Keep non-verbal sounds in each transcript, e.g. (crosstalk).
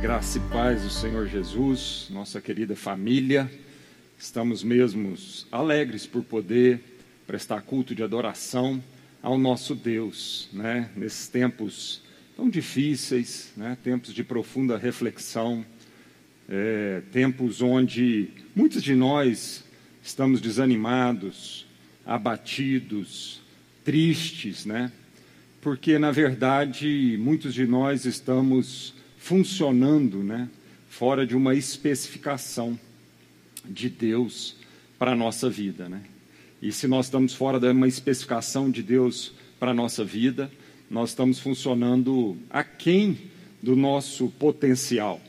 graça e paz do Senhor Jesus, nossa querida família. Estamos mesmo alegres por poder prestar culto de adoração ao nosso Deus, né? Nesses tempos tão difíceis, né? Tempos de profunda reflexão, é, tempos onde muitos de nós estamos desanimados, abatidos, tristes, né? Porque na verdade muitos de nós estamos funcionando né, fora de uma especificação de Deus para a nossa vida. Né? E se nós estamos fora de uma especificação de Deus para a nossa vida, nós estamos funcionando aquém do nosso potencial,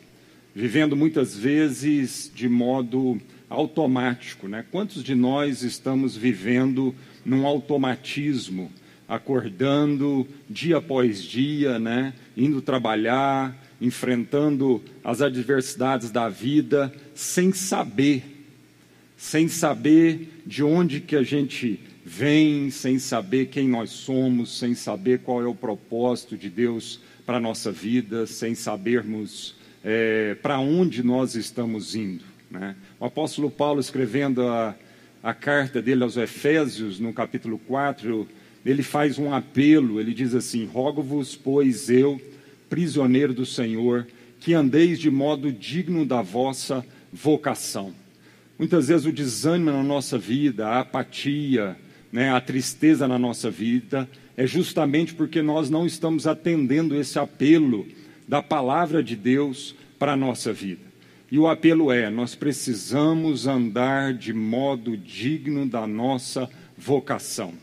vivendo muitas vezes de modo automático. Né? Quantos de nós estamos vivendo num automatismo, acordando dia após dia, né? indo trabalhar, enfrentando as adversidades da vida sem saber, sem saber de onde que a gente vem, sem saber quem nós somos, sem saber qual é o propósito de Deus para a nossa vida, sem sabermos é, para onde nós estamos indo. Né? O apóstolo Paulo, escrevendo a, a carta dele aos Efésios, no capítulo 4, ele faz um apelo, ele diz assim: Rogo-vos, pois eu prisioneiro do Senhor, que andeis de modo digno da vossa vocação. Muitas vezes o desânimo na nossa vida, a apatia, né, a tristeza na nossa vida, é justamente porque nós não estamos atendendo esse apelo da palavra de Deus para a nossa vida. E o apelo é: nós precisamos andar de modo digno da nossa vocação.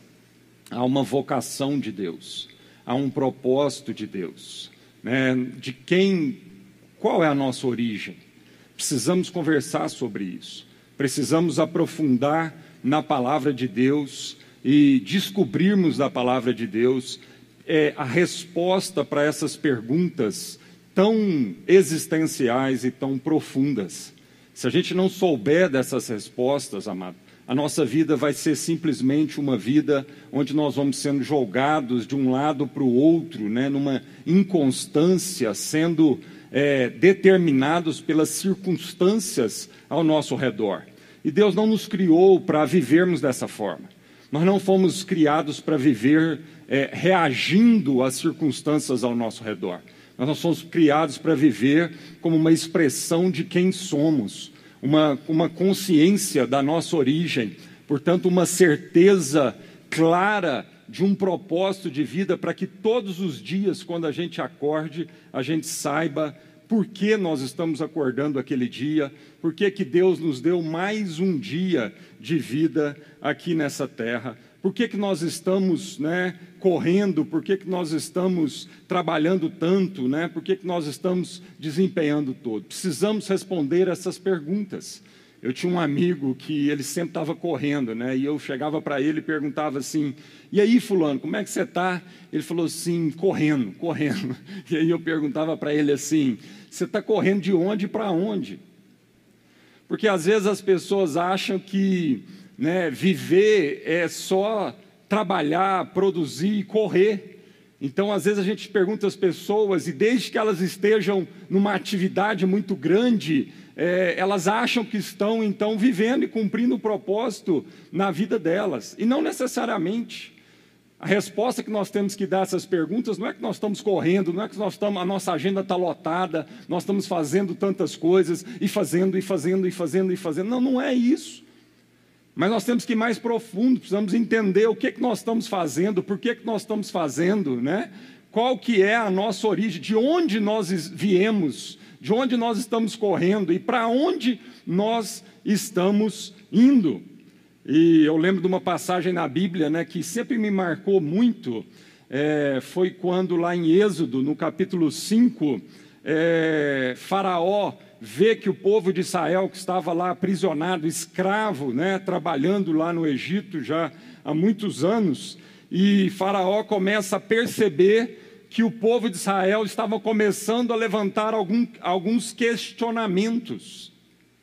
Há uma vocação de Deus, há um propósito de Deus né, de quem, qual é a nossa origem. Precisamos conversar sobre isso. Precisamos aprofundar na palavra de Deus e descobrirmos da palavra de Deus é, a resposta para essas perguntas tão existenciais e tão profundas. Se a gente não souber dessas respostas, amado, a nossa vida vai ser simplesmente uma vida onde nós vamos sendo jogados de um lado para o outro, né, numa inconstância, sendo é, determinados pelas circunstâncias ao nosso redor. E Deus não nos criou para vivermos dessa forma. Nós não fomos criados para viver é, reagindo às circunstâncias ao nosso redor. Nós não somos criados para viver como uma expressão de quem somos uma, uma consciência da nossa origem, portanto, uma certeza clara de um propósito de vida para que todos os dias, quando a gente acorde, a gente saiba por que nós estamos acordando aquele dia, por que, que Deus nos deu mais um dia de vida aqui nessa terra, por que, que nós estamos né, correndo, por que, que nós estamos trabalhando tanto, né, por que, que nós estamos desempenhando todo. Precisamos responder essas perguntas. Eu tinha um amigo que ele sempre estava correndo, né? E eu chegava para ele e perguntava assim: "E aí, fulano, como é que você está?" Ele falou assim: "Correndo, correndo". (laughs) E aí eu perguntava para ele assim: "Você está correndo de onde para onde?" Porque às vezes as pessoas acham que né, viver é só trabalhar, produzir e correr. Então, às vezes a gente pergunta às pessoas, e desde que elas estejam numa atividade muito grande, é, elas acham que estão então vivendo e cumprindo o propósito na vida delas, e não necessariamente. A resposta que nós temos que dar a essas perguntas não é que nós estamos correndo, não é que nós estamos, a nossa agenda está lotada, nós estamos fazendo tantas coisas, e fazendo, e fazendo, e fazendo, e fazendo. Não, não é isso. Mas nós temos que ir mais profundo, precisamos entender o que, que nós estamos fazendo, por que, que nós estamos fazendo, né? qual que é a nossa origem, de onde nós viemos, de onde nós estamos correndo e para onde nós estamos indo. E eu lembro de uma passagem na Bíblia né, que sempre me marcou muito, é, foi quando lá em Êxodo, no capítulo 5, é, Faraó vê que o povo de Israel, que estava lá aprisionado, escravo, né, trabalhando lá no Egito já há muitos anos, e Faraó começa a perceber que o povo de Israel estava começando a levantar algum, alguns questionamentos.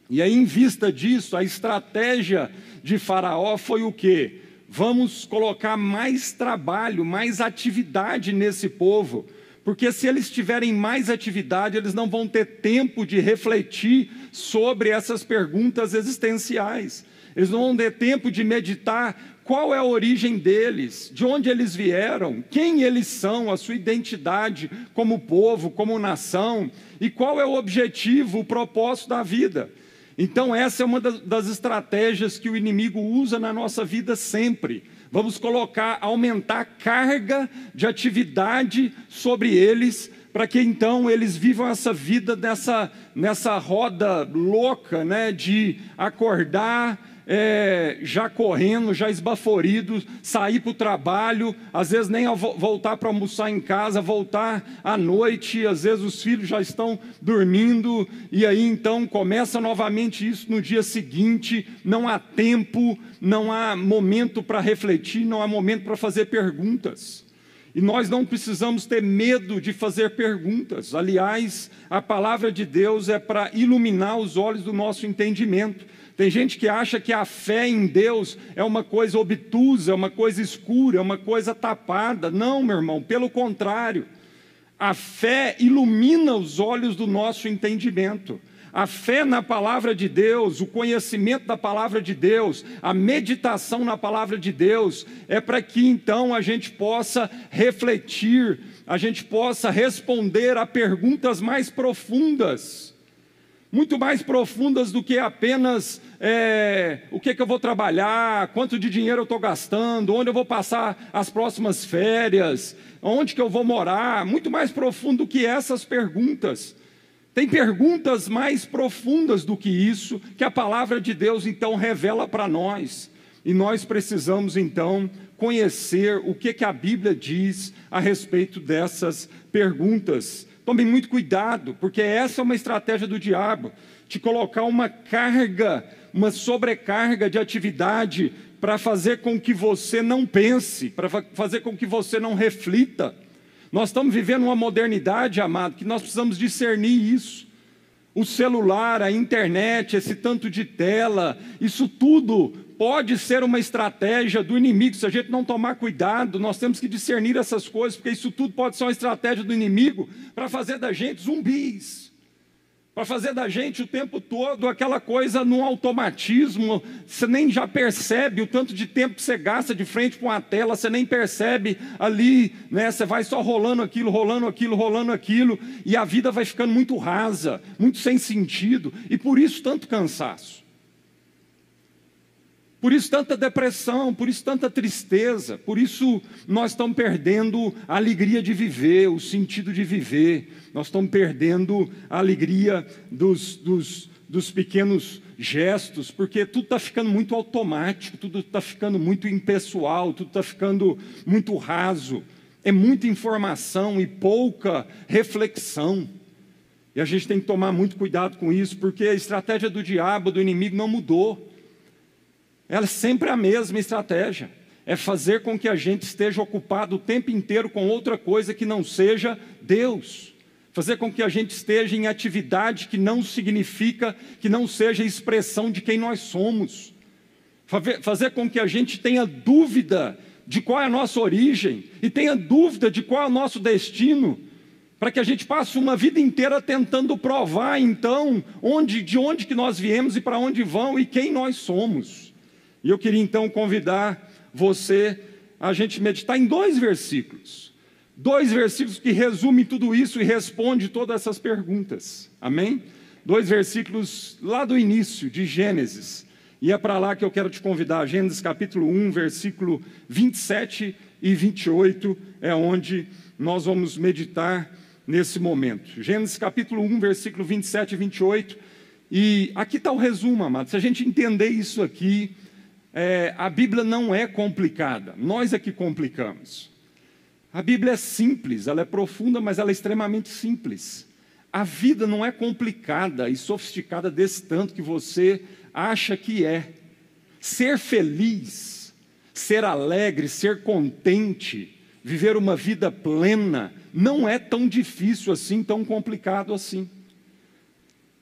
E aí, em vista disso, a estratégia de Faraó foi o quê? Vamos colocar mais trabalho, mais atividade nesse povo, Porque se eles tiverem mais atividade, eles não vão ter tempo de refletir sobre essas perguntas existenciais. Eles não vão ter tempo de meditar qual é a origem deles, de onde eles vieram, quem eles são, a sua identidade como povo, como nação, e qual é o objetivo, o propósito da vida. Então, essa é uma das estratégias que o inimigo usa na nossa vida sempre. Vamos colocar, aumentar a carga de atividade sobre eles, para que então eles vivam essa vida nessa, nessa roda louca, né, de acordar, é, já correndo, já esbaforido, sair para o trabalho, às vezes nem voltar para almoçar em casa, voltar à noite, às vezes os filhos já estão dormindo, e aí então começa novamente isso no dia seguinte, não há tempo, não há momento para refletir, não há momento para fazer perguntas. E nós não precisamos ter medo de fazer perguntas. Aliás, a palavra de Deus é para iluminar os olhos do nosso entendimento tem gente que acha que a fé em Deus é uma coisa obtusa, é uma coisa escura, é uma coisa tapada. Não, meu irmão, pelo contrário. A fé ilumina os olhos do nosso entendimento. A fé na palavra de Deus, o conhecimento da palavra de Deus, a meditação na palavra de Deus, é para que então a gente possa refletir, a gente possa responder a perguntas mais profundas muito mais profundas do que apenas é, o que, que eu vou trabalhar, quanto de dinheiro eu estou gastando, onde eu vou passar as próximas férias, onde que eu vou morar, muito mais profundo do que essas perguntas. Tem perguntas mais profundas do que isso, que a palavra de Deus então revela para nós. E nós precisamos então conhecer o que, que a Bíblia diz a respeito dessas perguntas. Tome muito cuidado, porque essa é uma estratégia do diabo te colocar uma carga, uma sobrecarga de atividade para fazer com que você não pense, para fazer com que você não reflita. Nós estamos vivendo uma modernidade, amado, que nós precisamos discernir isso. O celular, a internet, esse tanto de tela, isso tudo pode ser uma estratégia do inimigo. Se a gente não tomar cuidado, nós temos que discernir essas coisas, porque isso tudo pode ser uma estratégia do inimigo para fazer da gente zumbis. Para fazer da gente o tempo todo aquela coisa no automatismo, você nem já percebe o tanto de tempo que você gasta de frente para uma tela, você nem percebe ali, né? Você vai só rolando aquilo, rolando aquilo, rolando aquilo, e a vida vai ficando muito rasa, muito sem sentido, e por isso tanto cansaço. Por isso tanta depressão, por isso tanta tristeza, por isso nós estamos perdendo a alegria de viver, o sentido de viver, nós estamos perdendo a alegria dos, dos, dos pequenos gestos, porque tudo está ficando muito automático, tudo está ficando muito impessoal, tudo está ficando muito raso, é muita informação e pouca reflexão. E a gente tem que tomar muito cuidado com isso, porque a estratégia do diabo, do inimigo, não mudou. Ela é sempre a mesma estratégia. É fazer com que a gente esteja ocupado o tempo inteiro com outra coisa que não seja Deus. Fazer com que a gente esteja em atividade que não significa, que não seja expressão de quem nós somos. Fazer com que a gente tenha dúvida de qual é a nossa origem e tenha dúvida de qual é o nosso destino, para que a gente passe uma vida inteira tentando provar então onde, de onde que nós viemos e para onde vão e quem nós somos. E eu queria então convidar você a gente meditar em dois versículos. Dois versículos que resumem tudo isso e respondem todas essas perguntas. Amém? Dois versículos lá do início de Gênesis. E é para lá que eu quero te convidar. Gênesis capítulo 1, versículo 27 e 28 é onde nós vamos meditar nesse momento. Gênesis capítulo 1, versículo 27 e 28. E aqui está o resumo, amado. Se a gente entender isso aqui, é, a Bíblia não é complicada, nós é que complicamos. A Bíblia é simples, ela é profunda, mas ela é extremamente simples. A vida não é complicada e sofisticada desse tanto que você acha que é. Ser feliz, ser alegre, ser contente, viver uma vida plena, não é tão difícil assim, tão complicado assim.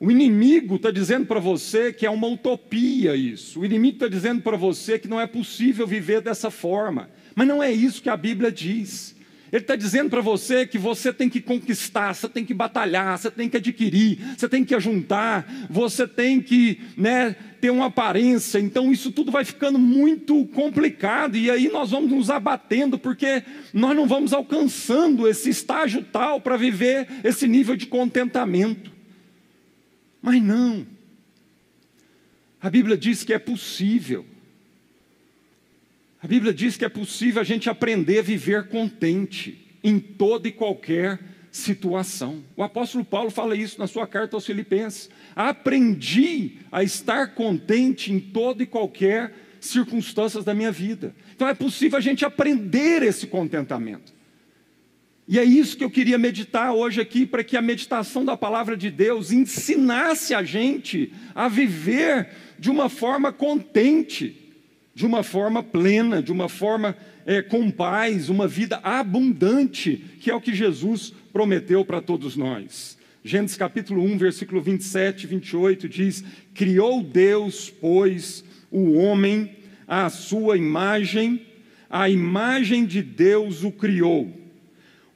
O inimigo está dizendo para você que é uma utopia isso. O inimigo está dizendo para você que não é possível viver dessa forma. Mas não é isso que a Bíblia diz. Ele está dizendo para você que você tem que conquistar, você tem que batalhar, você tem que adquirir, você tem que ajuntar, você tem que né, ter uma aparência. Então isso tudo vai ficando muito complicado e aí nós vamos nos abatendo porque nós não vamos alcançando esse estágio tal para viver esse nível de contentamento. Mas não. A Bíblia diz que é possível. A Bíblia diz que é possível a gente aprender a viver contente em toda e qualquer situação. O apóstolo Paulo fala isso na sua carta aos Filipenses. Aprendi a estar contente em toda e qualquer circunstâncias da minha vida. Então é possível a gente aprender esse contentamento. E é isso que eu queria meditar hoje aqui, para que a meditação da palavra de Deus ensinasse a gente a viver de uma forma contente de uma forma plena, de uma forma é, com paz, uma vida abundante, que é o que Jesus prometeu para todos nós. Gênesis capítulo 1, versículo 27 e 28 diz: Criou Deus, pois, o homem à sua imagem, a imagem de Deus o criou.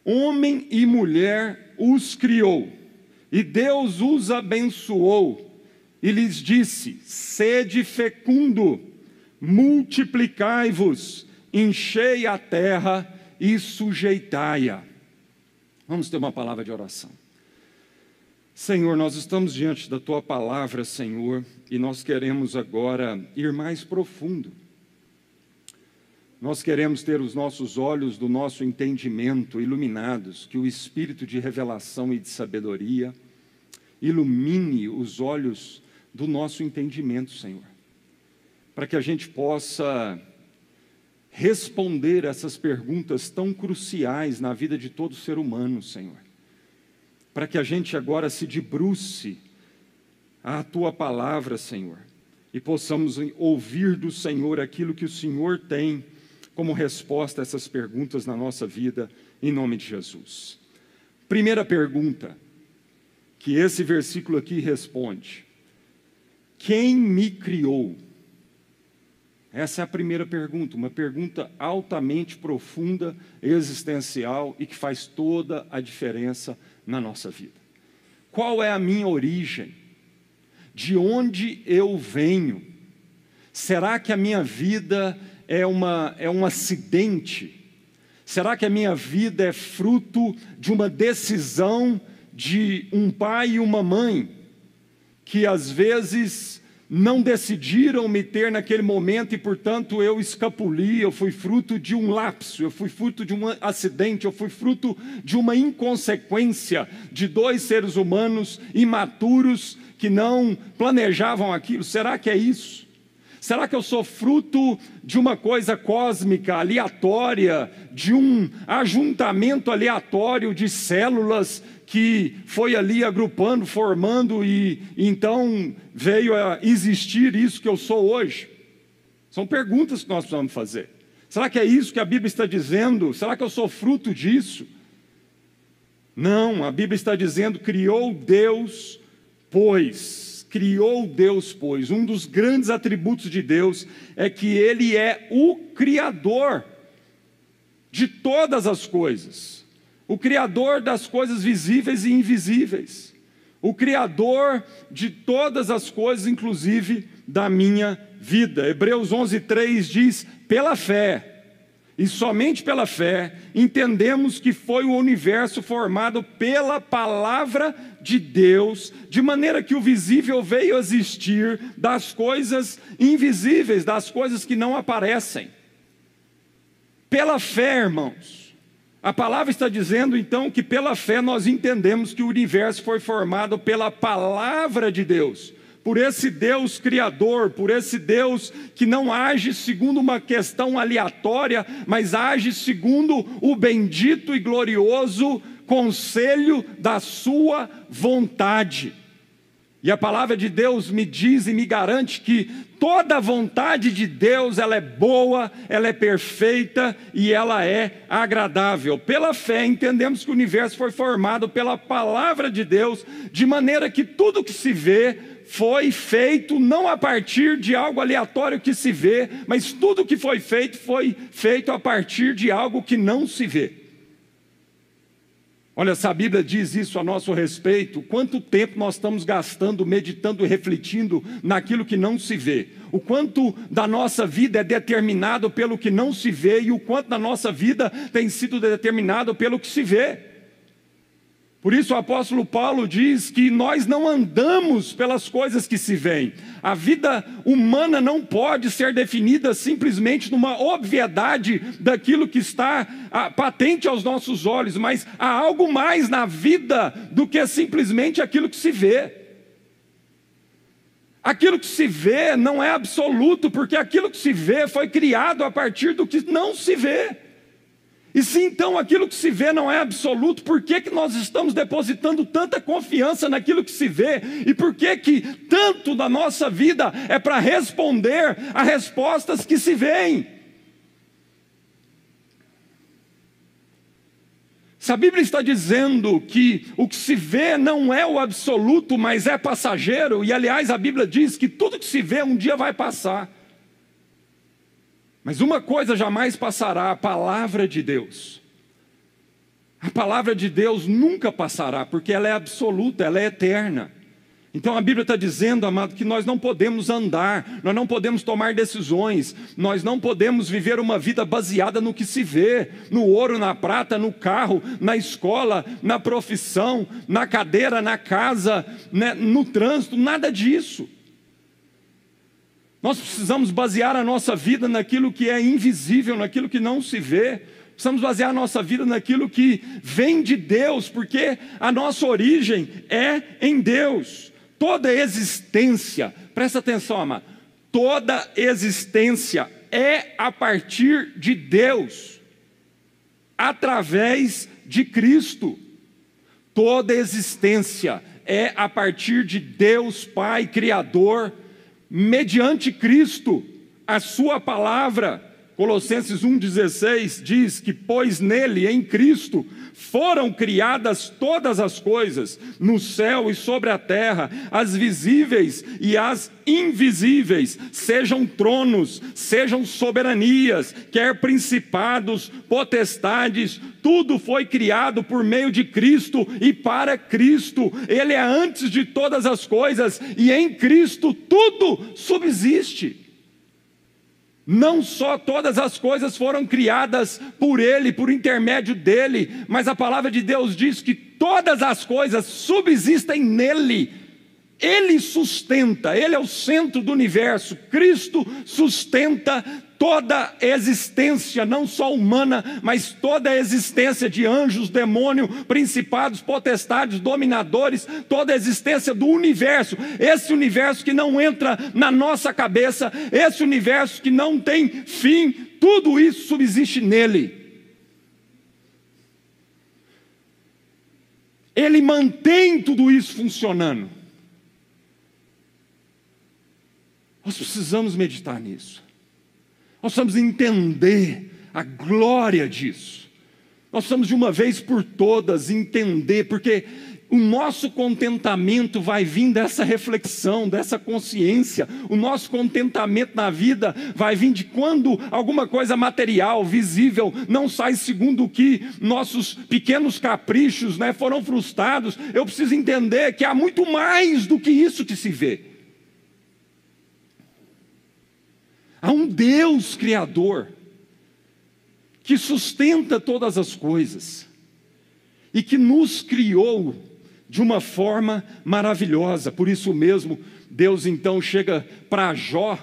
Homem e mulher os criou, e Deus os abençoou, e lhes disse: Sede fecundo multiplicai-vos, enchei a terra e sujeitai-a. Vamos ter uma palavra de oração. Senhor, nós estamos diante da tua palavra, Senhor, e nós queremos agora ir mais profundo. Nós queremos ter os nossos olhos do nosso entendimento iluminados, que o espírito de revelação e de sabedoria ilumine os olhos do nosso entendimento, Senhor para que a gente possa responder essas perguntas tão cruciais na vida de todo ser humano, Senhor. Para que a gente agora se debruce à tua palavra, Senhor, e possamos ouvir do Senhor aquilo que o Senhor tem como resposta a essas perguntas na nossa vida, em nome de Jesus. Primeira pergunta que esse versículo aqui responde: Quem me criou? Essa é a primeira pergunta, uma pergunta altamente profunda, existencial e que faz toda a diferença na nossa vida. Qual é a minha origem? De onde eu venho? Será que a minha vida é, uma, é um acidente? Será que a minha vida é fruto de uma decisão de um pai e uma mãe que às vezes não decidiram me ter naquele momento e, portanto, eu escapuli, eu fui fruto de um lapso, eu fui fruto de um acidente, eu fui fruto de uma inconsequência de dois seres humanos imaturos que não planejavam aquilo. Será que é isso? Será que eu sou fruto de uma coisa cósmica, aleatória, de um ajuntamento aleatório de células que foi ali agrupando, formando e, então veio a existir isso que eu sou hoje? São perguntas que nós precisamos fazer. Será que é isso que a Bíblia está dizendo? Será que eu sou fruto disso? Não, a Bíblia está dizendo: criou Deus, pois. Criou Deus, pois. Um dos grandes atributos de Deus é que Ele é o Criador de todas as coisas o Criador das coisas visíveis e invisíveis, o Criador de todas as coisas, inclusive da minha vida. Hebreus 11:3 diz: pela fé, e somente pela fé, entendemos que foi o universo formado pela palavra de Deus, de maneira que o visível veio a existir das coisas invisíveis, das coisas que não aparecem. Pela fé, irmãos, a palavra está dizendo então que pela fé nós entendemos que o universo foi formado pela palavra de Deus, por esse Deus criador, por esse Deus que não age segundo uma questão aleatória, mas age segundo o bendito e glorioso conselho da sua vontade. E a palavra de Deus me diz e me garante que toda a vontade de Deus, ela é boa, ela é perfeita e ela é agradável. Pela fé entendemos que o universo foi formado pela palavra de Deus, de maneira que tudo que se vê foi feito não a partir de algo aleatório que se vê, mas tudo que foi feito foi feito a partir de algo que não se vê. Olha, se a Bíblia diz isso a nosso respeito, quanto tempo nós estamos gastando, meditando e refletindo naquilo que não se vê? O quanto da nossa vida é determinado pelo que não se vê e o quanto da nossa vida tem sido determinado pelo que se vê? Por isso o apóstolo Paulo diz que nós não andamos pelas coisas que se veem. A vida humana não pode ser definida simplesmente numa obviedade daquilo que está ah, patente aos nossos olhos, mas há algo mais na vida do que simplesmente aquilo que se vê. Aquilo que se vê não é absoluto, porque aquilo que se vê foi criado a partir do que não se vê. E se então aquilo que se vê não é absoluto, por que, que nós estamos depositando tanta confiança naquilo que se vê? E por que, que tanto da nossa vida é para responder a respostas que se veem? Se a Bíblia está dizendo que o que se vê não é o absoluto, mas é passageiro, e aliás a Bíblia diz que tudo que se vê um dia vai passar. Mas uma coisa jamais passará: a palavra de Deus. A palavra de Deus nunca passará, porque ela é absoluta, ela é eterna. Então a Bíblia está dizendo, amado, que nós não podemos andar, nós não podemos tomar decisões, nós não podemos viver uma vida baseada no que se vê, no ouro, na prata, no carro, na escola, na profissão, na cadeira, na casa, né, no trânsito, nada disso. Nós precisamos basear a nossa vida naquilo que é invisível, naquilo que não se vê. Precisamos basear a nossa vida naquilo que vem de Deus, porque a nossa origem é em Deus. Toda existência, presta atenção, amado, toda existência é a partir de Deus, através de Cristo. Toda existência é a partir de Deus Pai Criador mediante Cristo, a sua palavra. Colossenses 1,16 diz que, pois nele, em Cristo, foram criadas todas as coisas, no céu e sobre a terra, as visíveis e as invisíveis, sejam tronos, sejam soberanias, quer principados, potestades, tudo foi criado por meio de Cristo e para Cristo. Ele é antes de todas as coisas e em Cristo tudo subsiste. Não só todas as coisas foram criadas por Ele, por intermédio dele, mas a palavra de Deus diz que todas as coisas subsistem nele. Ele sustenta, Ele é o centro do universo. Cristo sustenta toda existência, não só humana, mas toda a existência de anjos, demônios, principados, potestades, dominadores, toda a existência do universo, esse universo que não entra na nossa cabeça, esse universo que não tem fim, tudo isso subsiste nele. Ele mantém tudo isso funcionando. Nós precisamos meditar nisso. Nós precisamos entender a glória disso. Nós precisamos de uma vez por todas entender, porque o nosso contentamento vai vir dessa reflexão, dessa consciência. O nosso contentamento na vida vai vir de quando alguma coisa material, visível, não sai segundo o que nossos pequenos caprichos né, foram frustrados. Eu preciso entender que há muito mais do que isso que se vê. Há um Deus Criador que sustenta todas as coisas e que nos criou de uma forma maravilhosa. Por isso mesmo, Deus então chega para Jó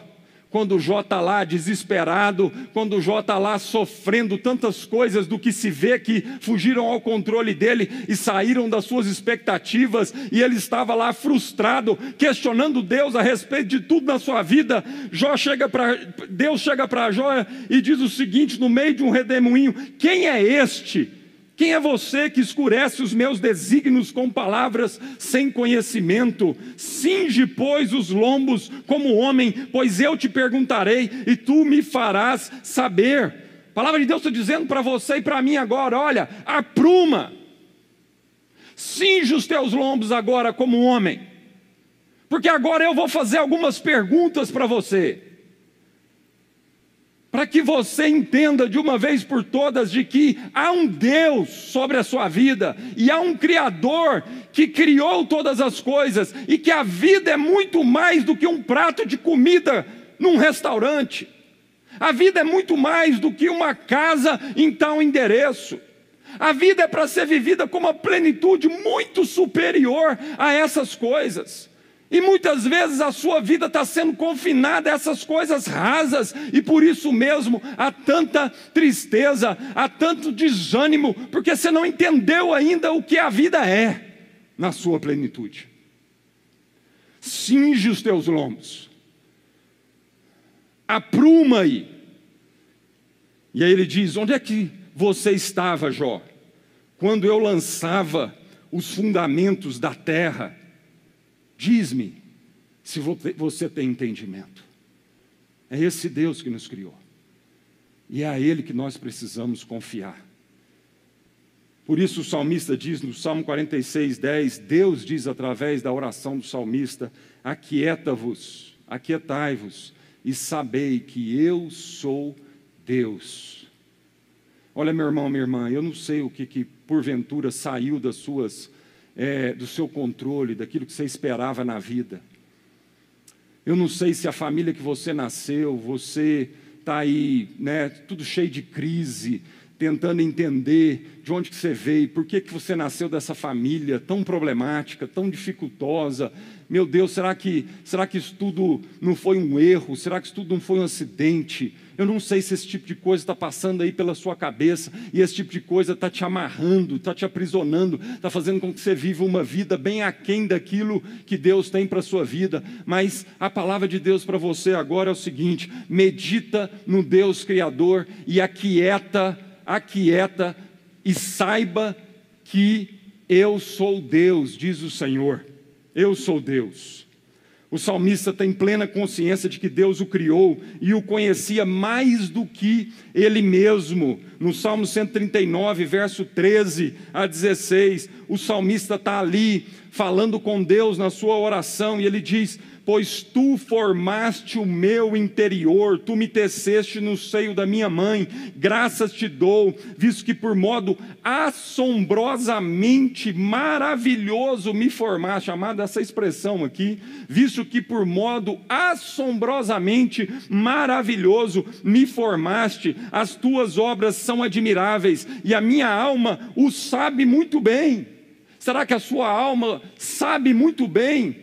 quando Jó está lá desesperado, quando Jó está lá sofrendo tantas coisas do que se vê que fugiram ao controle dele e saíram das suas expectativas, e ele estava lá frustrado, questionando Deus a respeito de tudo na sua vida. Jó chega para Deus chega para Jó e diz o seguinte no meio de um redemoinho: Quem é este? Quem é você que escurece os meus desígnios com palavras sem conhecimento? Cinge, pois, os lombos como homem, pois eu te perguntarei e tu me farás saber. A palavra de Deus está dizendo para você e para mim agora: olha, apruma, cinge os teus lombos agora como homem, porque agora eu vou fazer algumas perguntas para você. Para que você entenda de uma vez por todas de que há um Deus sobre a sua vida e há um Criador que criou todas as coisas e que a vida é muito mais do que um prato de comida num restaurante. A vida é muito mais do que uma casa em tal endereço. A vida é para ser vivida com uma plenitude muito superior a essas coisas. E muitas vezes a sua vida está sendo confinada a essas coisas rasas, e por isso mesmo há tanta tristeza, há tanto desânimo, porque você não entendeu ainda o que a vida é na sua plenitude. Cinge os teus lombos, apruma aí. E aí ele diz: Onde é que você estava, Jó, quando eu lançava os fundamentos da terra? Diz-me se você tem entendimento. É esse Deus que nos criou. E é a Ele que nós precisamos confiar. Por isso o salmista diz no Salmo 46, 10: Deus diz através da oração do salmista: Aquieta-vos, aquietai-vos e sabei que eu sou Deus. Olha, meu irmão, minha irmã, eu não sei o que, que porventura saiu das suas é, do seu controle, daquilo que você esperava na vida. Eu não sei se a família que você nasceu, você está aí, né, tudo cheio de crise, tentando entender de onde que você veio, por que, que você nasceu dessa família tão problemática, tão dificultosa. Meu Deus, será que, será que isso tudo não foi um erro? Será que isso tudo não foi um acidente? Eu não sei se esse tipo de coisa está passando aí pela sua cabeça e esse tipo de coisa está te amarrando, está te aprisionando, está fazendo com que você viva uma vida bem aquém daquilo que Deus tem para a sua vida. Mas a palavra de Deus para você agora é o seguinte: medita no Deus Criador e aquieta, aquieta e saiba que eu sou Deus, diz o Senhor. Eu sou Deus. O salmista tem plena consciência de que Deus o criou e o conhecia mais do que ele mesmo. No Salmo 139, verso 13 a 16, o salmista está ali falando com Deus na sua oração e ele diz: pois tu formaste o meu interior, tu me teceste no seio da minha mãe, graças te dou, visto que por modo assombrosamente maravilhoso me formaste, chamada essa expressão aqui, visto que por modo assombrosamente maravilhoso me formaste, as tuas obras são admiráveis e a minha alma o sabe muito bem. Será que a sua alma sabe muito bem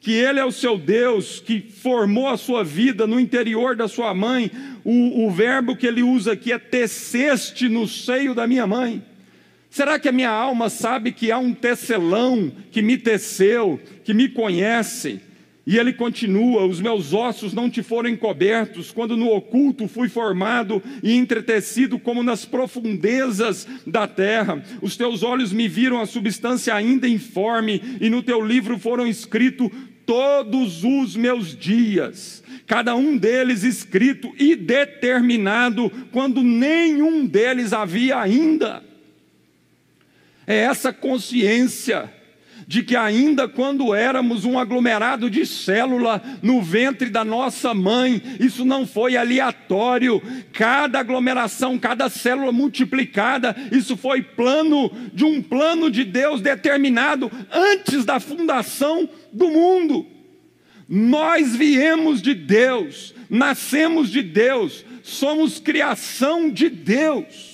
que Ele é o seu Deus, que formou a sua vida no interior da sua mãe. O, o verbo que ele usa aqui é teceste no seio da minha mãe. Será que a minha alma sabe que há um tecelão que me teceu, que me conhece? E ele continua: Os meus ossos não te foram encobertos, quando no oculto fui formado e entretecido como nas profundezas da terra. Os teus olhos me viram a substância ainda informe, e no teu livro foram escritos todos os meus dias, cada um deles escrito e determinado, quando nenhum deles havia ainda. É essa consciência de que ainda quando éramos um aglomerado de célula no ventre da nossa mãe, isso não foi aleatório, cada aglomeração, cada célula multiplicada, isso foi plano de um plano de Deus determinado antes da fundação do mundo. Nós viemos de Deus, nascemos de Deus, somos criação de Deus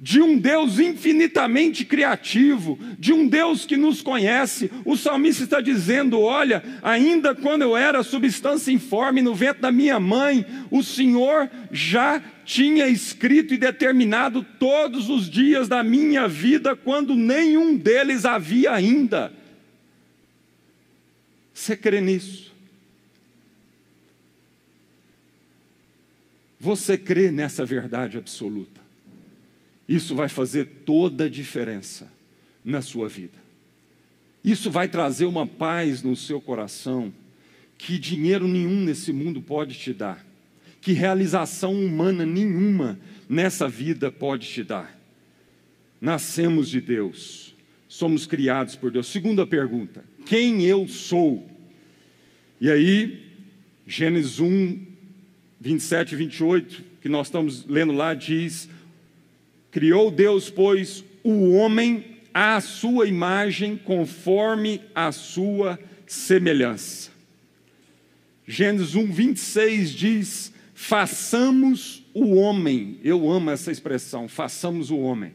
de um Deus infinitamente criativo, de um Deus que nos conhece. O salmista está dizendo: Olha, ainda quando eu era substância informe no ventre da minha mãe, o Senhor já tinha escrito e determinado todos os dias da minha vida, quando nenhum deles havia ainda. Você crê nisso? Você crê nessa verdade absoluta? Isso vai fazer toda a diferença na sua vida. Isso vai trazer uma paz no seu coração que dinheiro nenhum nesse mundo pode te dar, que realização humana nenhuma nessa vida pode te dar. Nascemos de Deus, somos criados por Deus. Segunda pergunta: quem eu sou? E aí, Gênesis 1, 27 e 28, que nós estamos lendo lá, diz: Criou Deus, pois, o homem à sua imagem, conforme a sua semelhança. Gênesis 1, 26 diz: Façamos o homem. Eu amo essa expressão, façamos o homem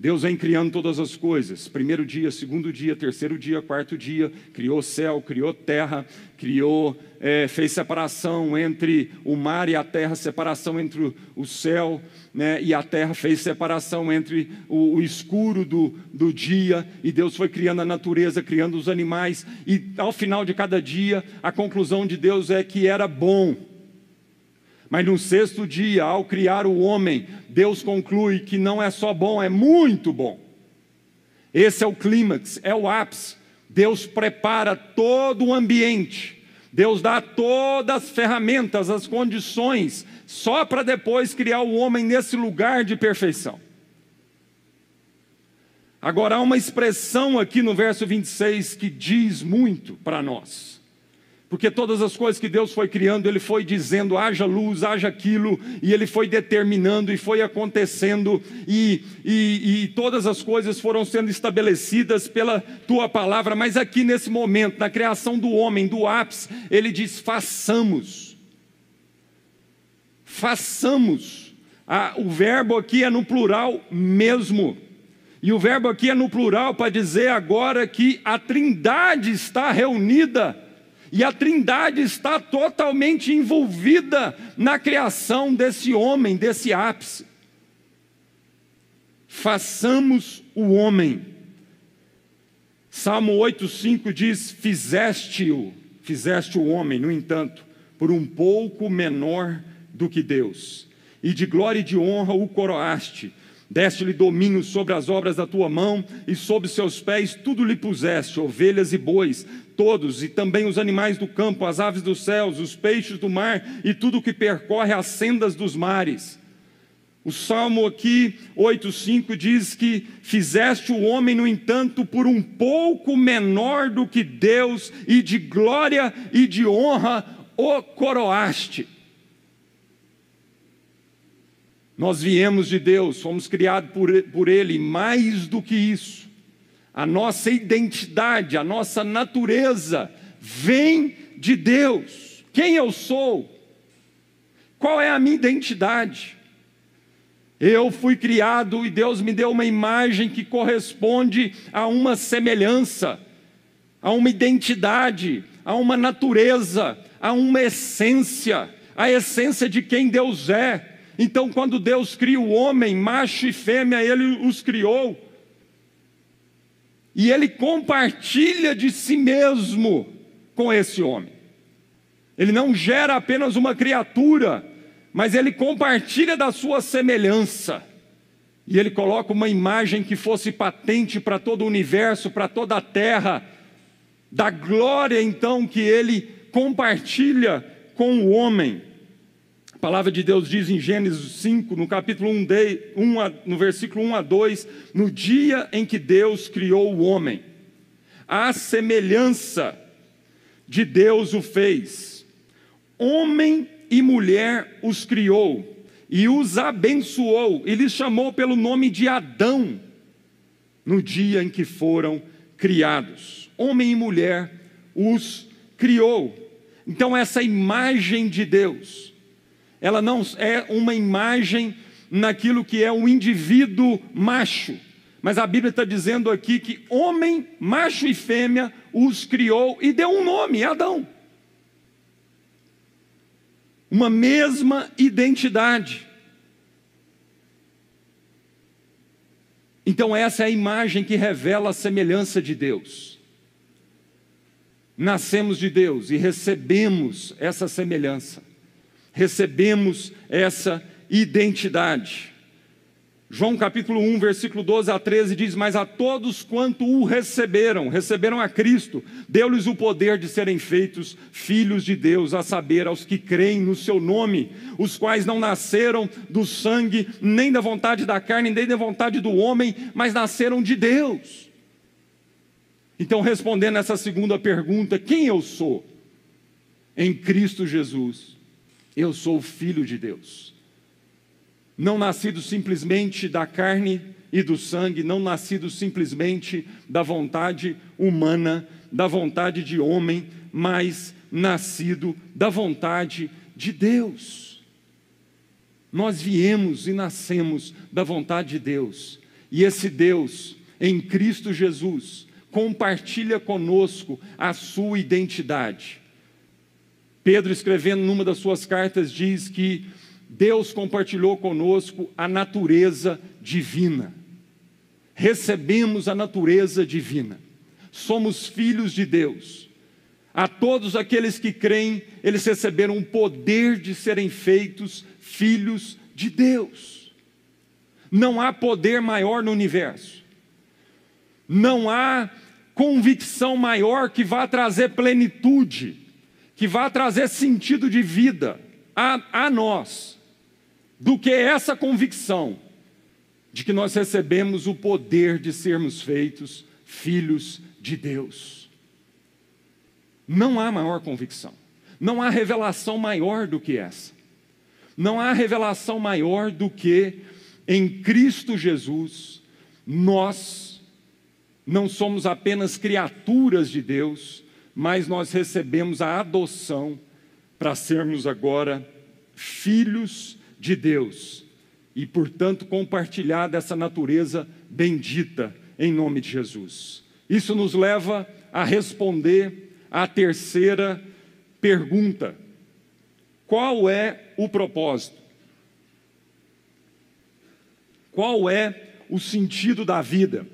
Deus vem criando todas as coisas. Primeiro dia, segundo dia, terceiro dia, quarto dia, criou céu, criou terra, criou, é, fez separação entre o mar e a terra, separação entre o céu né, e a terra, fez separação entre o, o escuro do, do dia, e Deus foi criando a natureza, criando os animais, e ao final de cada dia, a conclusão de Deus é que era bom. Mas no sexto dia, ao criar o homem, Deus conclui que não é só bom, é muito bom. Esse é o clímax, é o ápice. Deus prepara todo o ambiente, Deus dá todas as ferramentas, as condições, só para depois criar o homem nesse lugar de perfeição. Agora, há uma expressão aqui no verso 26 que diz muito para nós. Porque todas as coisas que Deus foi criando, Ele foi dizendo: haja luz, haja aquilo, e Ele foi determinando e foi acontecendo, e, e, e, todas as coisas foram sendo estabelecidas pela tua palavra. Mas aqui nesse momento, na criação do homem, do ápice, Ele diz: façamos. Façamos. Ah, o verbo aqui é no plural mesmo. E o verbo aqui é no plural para dizer agora que a trindade está reunida e a Trindade está totalmente envolvida na criação desse homem, desse ápice. Façamos o homem. Salmo 8,5 diz: Fizeste-o, fizeste o homem, no entanto, por um pouco menor do que Deus, e de glória e de honra o coroaste. Deste-lhe domínio sobre as obras da tua mão, e sob seus pés tudo lhe puseste, ovelhas e bois, todos, e também os animais do campo, as aves dos céus, os peixes do mar e tudo que percorre as sendas dos mares. O Salmo aqui 8,5 diz que fizeste o homem, no entanto, por um pouco menor do que Deus, e de glória e de honra o coroaste. Nós viemos de Deus, fomos criados por, por Ele, mais do que isso a nossa identidade, a nossa natureza vem de Deus. Quem eu sou? Qual é a minha identidade? Eu fui criado e Deus me deu uma imagem que corresponde a uma semelhança, a uma identidade, a uma natureza, a uma essência, a essência de quem Deus é. Então, quando Deus cria o homem, macho e fêmea, Ele os criou e ele compartilha de si mesmo com esse homem. Ele não gera apenas uma criatura, mas ele compartilha da sua semelhança. E ele coloca uma imagem que fosse patente para todo o universo, para toda a terra, da glória então que ele compartilha com o homem. A palavra de Deus diz em Gênesis 5, no capítulo 1, de, 1 a, no versículo 1 a 2, no dia em que Deus criou o homem, a semelhança de Deus o fez, homem e mulher os criou e os abençoou e lhes chamou pelo nome de Adão, no dia em que foram criados. Homem e mulher os criou. Então, essa imagem de Deus, ela não é uma imagem naquilo que é um indivíduo macho. Mas a Bíblia está dizendo aqui que homem, macho e fêmea os criou e deu um nome, Adão. Uma mesma identidade. Então, essa é a imagem que revela a semelhança de Deus. Nascemos de Deus e recebemos essa semelhança recebemos essa identidade. João capítulo 1, versículo 12 a 13 diz: Mas a todos quanto o receberam, receberam a Cristo, deu-lhes o poder de serem feitos filhos de Deus, a saber, aos que creem no seu nome, os quais não nasceram do sangue, nem da vontade da carne, nem da vontade do homem, mas nasceram de Deus. Então, respondendo essa segunda pergunta, quem eu sou? Em Cristo Jesus Eu sou filho de Deus. Não nascido simplesmente da carne e do sangue, não nascido simplesmente da vontade humana, da vontade de homem, mas nascido da vontade de Deus. Nós viemos e nascemos da vontade de Deus, e esse Deus, em Cristo Jesus, compartilha conosco a sua identidade. Pedro, escrevendo numa das suas cartas, diz que Deus compartilhou conosco a natureza divina. Recebemos a natureza divina. Somos filhos de Deus. A todos aqueles que creem, eles receberam o poder de serem feitos filhos de Deus. Não há poder maior no universo. Não há convicção maior que vá trazer plenitude que vá trazer sentido de vida a, a nós, do que essa convicção de que nós recebemos o poder de sermos feitos filhos de Deus. Não há maior convicção, não há revelação maior do que essa. Não há revelação maior do que em Cristo Jesus nós não somos apenas criaturas de Deus, mas nós recebemos a adoção para sermos agora filhos de Deus e, portanto, compartilhar dessa natureza bendita em nome de Jesus. Isso nos leva a responder à terceira pergunta: qual é o propósito? Qual é o sentido da vida?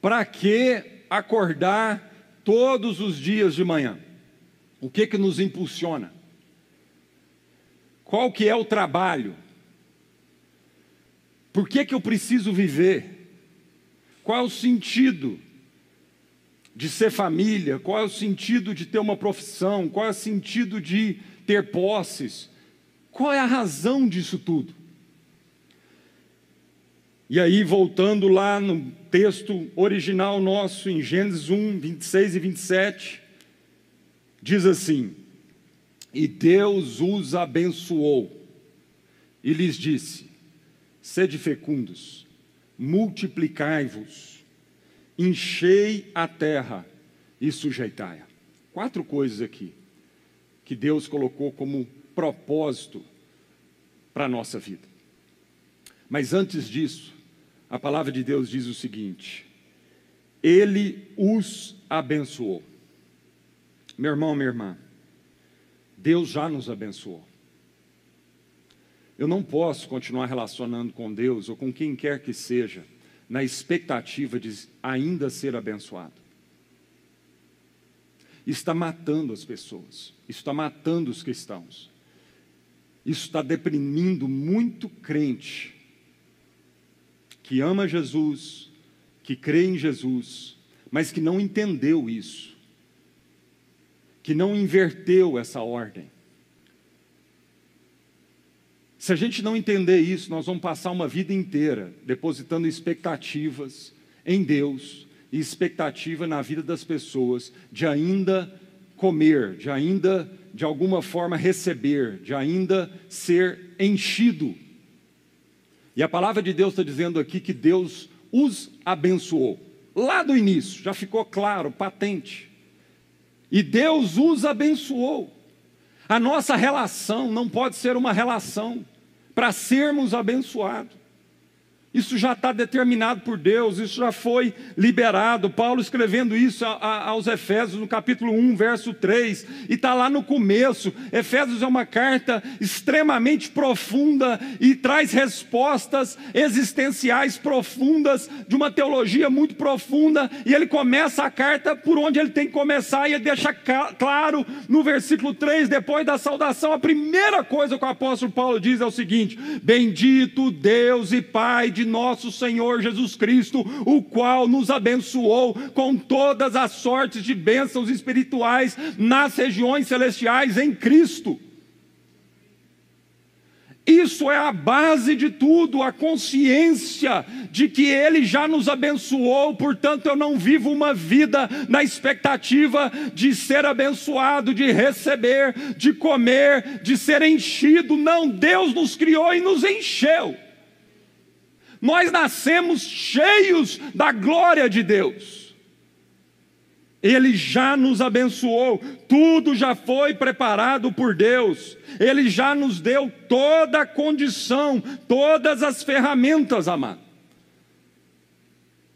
Para que acordar todos os dias de manhã. O que que nos impulsiona? Qual que é o trabalho? Por que que eu preciso viver? Qual é o sentido de ser família? Qual é o sentido de ter uma profissão? Qual é o sentido de ter posses? Qual é a razão disso tudo? E aí, voltando lá no texto original nosso, em Gênesis 1, 26 e 27, diz assim: E Deus os abençoou e lhes disse: Sede fecundos, multiplicai-vos, enchei a terra e sujeitai-a. Quatro coisas aqui que Deus colocou como propósito para a nossa vida. Mas antes disso, a palavra de Deus diz o seguinte: Ele os abençoou. Meu irmão, minha irmã, Deus já nos abençoou. Eu não posso continuar relacionando com Deus ou com quem quer que seja na expectativa de ainda ser abençoado. Está matando as pessoas, está matando os cristãos, isso está deprimindo muito crente que ama Jesus, que crê em Jesus, mas que não entendeu isso, que não inverteu essa ordem. Se a gente não entender isso, nós vamos passar uma vida inteira depositando expectativas em Deus e expectativa na vida das pessoas de ainda comer, de ainda de alguma forma receber, de ainda ser enchido e a palavra de Deus está dizendo aqui que Deus os abençoou. Lá do início, já ficou claro, patente. E Deus os abençoou. A nossa relação não pode ser uma relação para sermos abençoados. Isso já está determinado por Deus, isso já foi liberado. Paulo escrevendo isso a, a, aos Efésios, no capítulo 1, verso 3, e está lá no começo. Efésios é uma carta extremamente profunda e traz respostas existenciais profundas, de uma teologia muito profunda. E ele começa a carta por onde ele tem que começar, e ele deixa claro no versículo 3, depois da saudação, a primeira coisa que o apóstolo Paulo diz é o seguinte: Bendito Deus e Pai de nosso Senhor Jesus Cristo, o qual nos abençoou com todas as sortes de bênçãos espirituais nas regiões celestiais em Cristo. Isso é a base de tudo, a consciência de que Ele já nos abençoou, portanto eu não vivo uma vida na expectativa de ser abençoado, de receber, de comer, de ser enchido. Não, Deus nos criou e nos encheu. Nós nascemos cheios da glória de Deus. Ele já nos abençoou, tudo já foi preparado por Deus, Ele já nos deu toda a condição, todas as ferramentas, amado.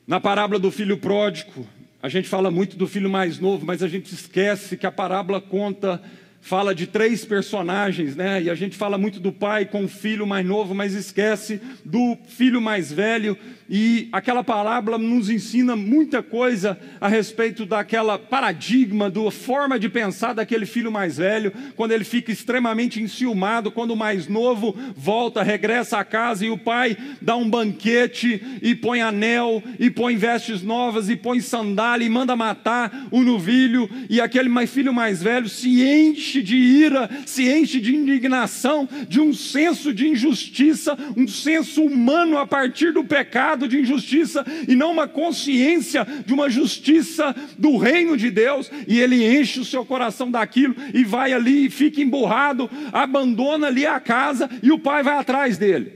Na parábola do filho pródigo, a gente fala muito do filho mais novo, mas a gente esquece que a parábola conta fala de três personagens, né? E a gente fala muito do pai com o filho mais novo, mas esquece do filho mais velho. E aquela parábola nos ensina muita coisa a respeito daquela paradigma, da forma de pensar daquele filho mais velho, quando ele fica extremamente enciumado, quando o mais novo volta, regressa à casa e o pai dá um banquete e põe anel, e põe vestes novas, e põe sandália, e manda matar o novilho, e aquele filho mais velho se enche de ira, se enche de indignação, de um senso de injustiça, um senso humano a partir do pecado de injustiça, e não uma consciência de uma justiça do reino de Deus, e ele enche o seu coração daquilo, e vai ali, e fica emburrado, abandona ali a casa, e o pai vai atrás dele.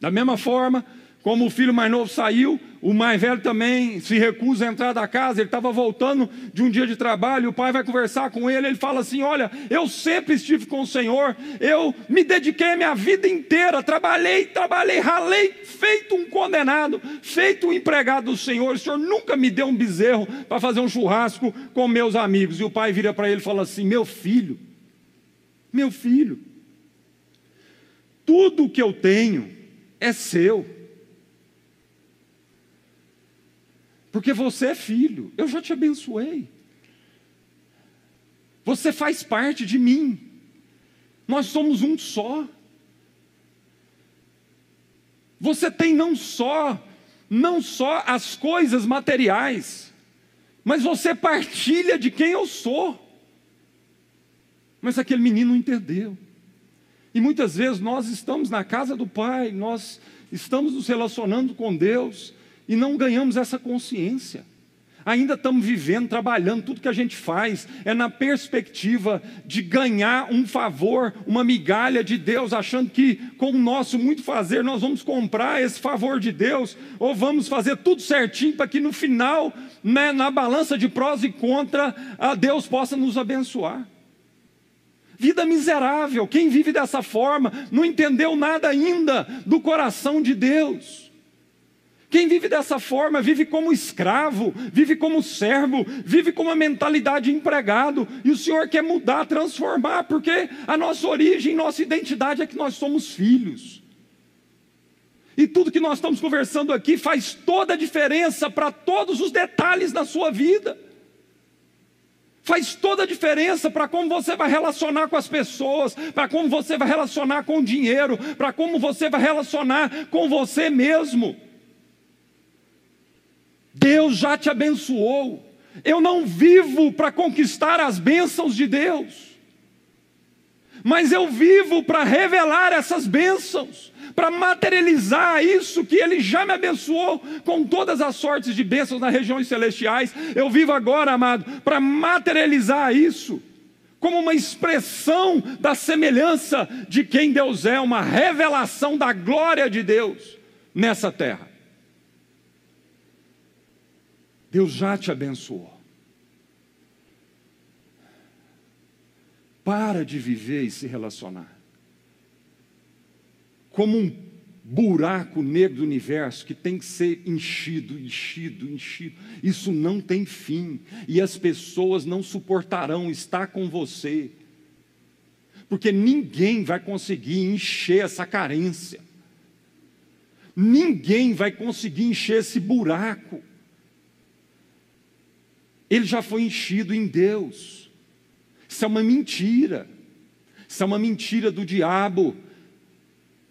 Da mesma forma, como o filho mais novo saiu, o mais velho também se recusa a entrar da casa. Ele estava voltando de um dia de trabalho. O pai vai conversar com ele. Ele fala assim: Olha, eu sempre estive com o Senhor. Eu me dediquei a minha vida inteira. Trabalhei, trabalhei, ralei, feito um condenado, feito um empregado do Senhor. O Senhor nunca me deu um bezerro para fazer um churrasco com meus amigos. E o pai vira para ele e fala assim: Meu filho, meu filho, tudo que eu tenho é seu. Porque você é filho, eu já te abençoei. Você faz parte de mim, nós somos um só. Você tem não só, não só as coisas materiais, mas você partilha de quem eu sou. Mas aquele menino não entendeu. E muitas vezes nós estamos na casa do Pai, nós estamos nos relacionando com Deus, e não ganhamos essa consciência. Ainda estamos vivendo, trabalhando, tudo que a gente faz é na perspectiva de ganhar um favor, uma migalha de Deus, achando que com o nosso muito fazer nós vamos comprar esse favor de Deus, ou vamos fazer tudo certinho para que no final, né, na balança de prós e contra, a Deus possa nos abençoar. Vida miserável, quem vive dessa forma não entendeu nada ainda do coração de Deus. Quem vive dessa forma vive como escravo, vive como servo, vive com uma mentalidade de empregado, e o Senhor quer mudar, transformar, porque a nossa origem, nossa identidade é que nós somos filhos. E tudo que nós estamos conversando aqui faz toda a diferença para todos os detalhes da sua vida. Faz toda a diferença para como você vai relacionar com as pessoas, para como você vai relacionar com o dinheiro, para como você vai relacionar com você mesmo. Deus já te abençoou. Eu não vivo para conquistar as bênçãos de Deus, mas eu vivo para revelar essas bênçãos, para materializar isso que Ele já me abençoou com todas as sortes de bênçãos nas regiões celestiais. Eu vivo agora, amado, para materializar isso como uma expressão da semelhança de quem Deus é, uma revelação da glória de Deus nessa terra. Deus já te abençoou. Para de viver e se relacionar. Como um buraco negro do universo que tem que ser enchido, enchido, enchido. Isso não tem fim. E as pessoas não suportarão estar com você. Porque ninguém vai conseguir encher essa carência. Ninguém vai conseguir encher esse buraco ele já foi enchido em Deus. Isso é uma mentira. Isso é uma mentira do diabo.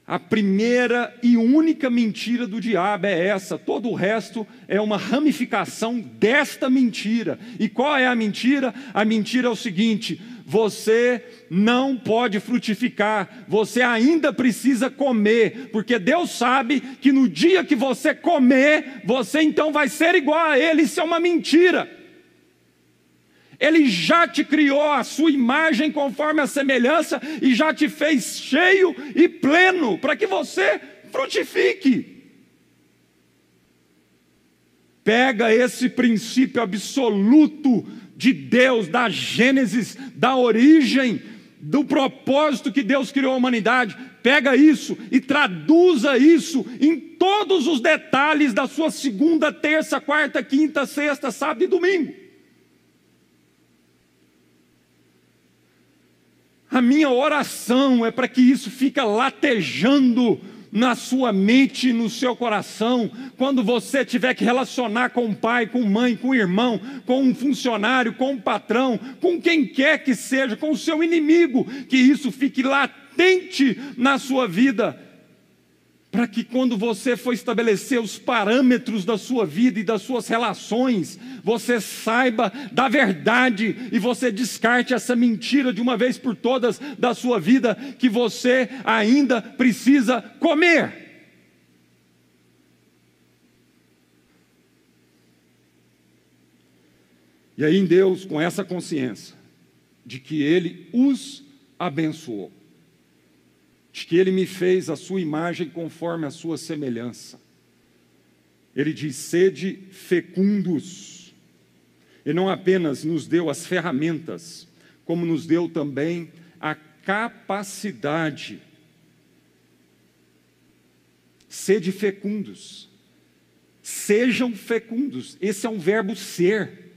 A primeira e única mentira do diabo é essa, todo o resto é uma ramificação desta mentira. E qual é a mentira? A mentira é o seguinte: você não pode frutificar, você ainda precisa comer, porque Deus sabe que no dia que você comer, você então vai ser igual a Ele, isso é uma mentira. Ele já te criou a sua imagem conforme a semelhança e já te fez cheio e pleno para que você frutifique. Pega esse princípio absoluto de Deus, da Gênesis, da origem, do propósito que Deus criou a humanidade. Pega isso e traduza isso em todos os detalhes da sua segunda, terça, quarta, quinta, sexta, sábado e domingo. A minha oração é para que isso fique latejando na sua mente, no seu coração, quando você tiver que relacionar com o pai, com mãe, com o irmão, com um funcionário, com um patrão, com quem quer que seja, com o seu inimigo, que isso fique latente na sua vida para que quando você for estabelecer os parâmetros da sua vida e das suas relações, você saiba da verdade e você descarte essa mentira de uma vez por todas da sua vida que você ainda precisa comer. E aí em Deus, com essa consciência de que Ele os abençoou, de que ele me fez a sua imagem conforme a sua semelhança. Ele diz: sede fecundos. E não apenas nos deu as ferramentas, como nos deu também a capacidade. Sede fecundos. Sejam fecundos. Esse é um verbo ser.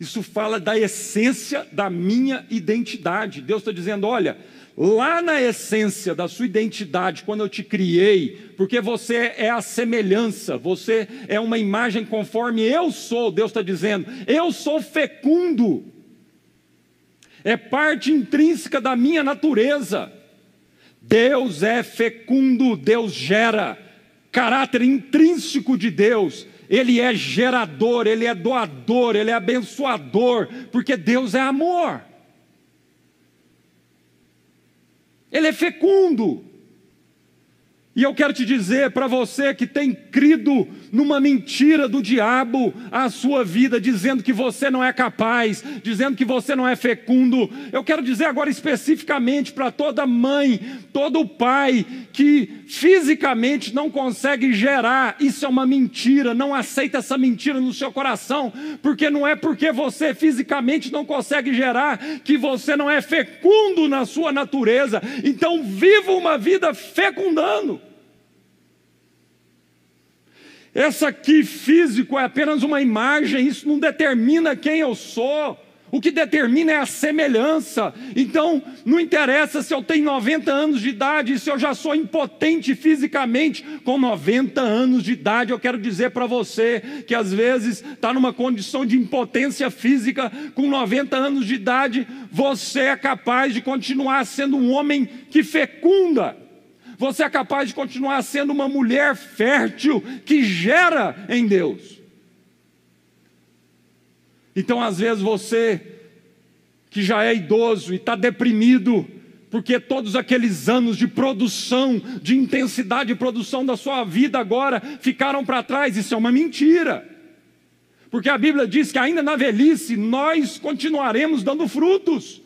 Isso fala da essência da minha identidade. Deus está dizendo: olha, lá na essência da sua identidade, quando eu te criei, porque você é a semelhança, você é uma imagem conforme eu sou, Deus está dizendo, eu sou fecundo, é parte intrínseca da minha natureza. Deus é fecundo, Deus gera, caráter intrínseco de Deus, Ele é gerador, Ele é doador, Ele é abençoador, porque Deus é amor. Ele é fecundo. E eu quero te dizer para você que tem crido numa mentira do diabo a sua vida, dizendo que você não é capaz, dizendo que você não é fecundo. Eu quero dizer agora especificamente para toda mãe, todo pai que fisicamente não consegue gerar, isso é uma mentira. Não aceita essa mentira no seu coração, porque não é porque você fisicamente não consegue gerar que você não é fecundo na sua natureza. Então, viva uma vida fecundando. Essa aqui físico é apenas uma imagem, isso não determina quem eu sou. O que determina é a semelhança. Então, não interessa se eu tenho 90 anos de idade, se eu já sou impotente fisicamente. Com 90 anos de idade, eu quero dizer para você que às vezes está numa condição de impotência física, com 90 anos de idade, você é capaz de continuar sendo um homem que fecunda. Você é capaz de continuar sendo uma mulher fértil que gera em Deus. Então, às vezes, você que já é idoso e está deprimido, porque todos aqueles anos de produção, de intensidade de produção da sua vida agora ficaram para trás, isso é uma mentira. Porque a Bíblia diz que ainda na velhice nós continuaremos dando frutos.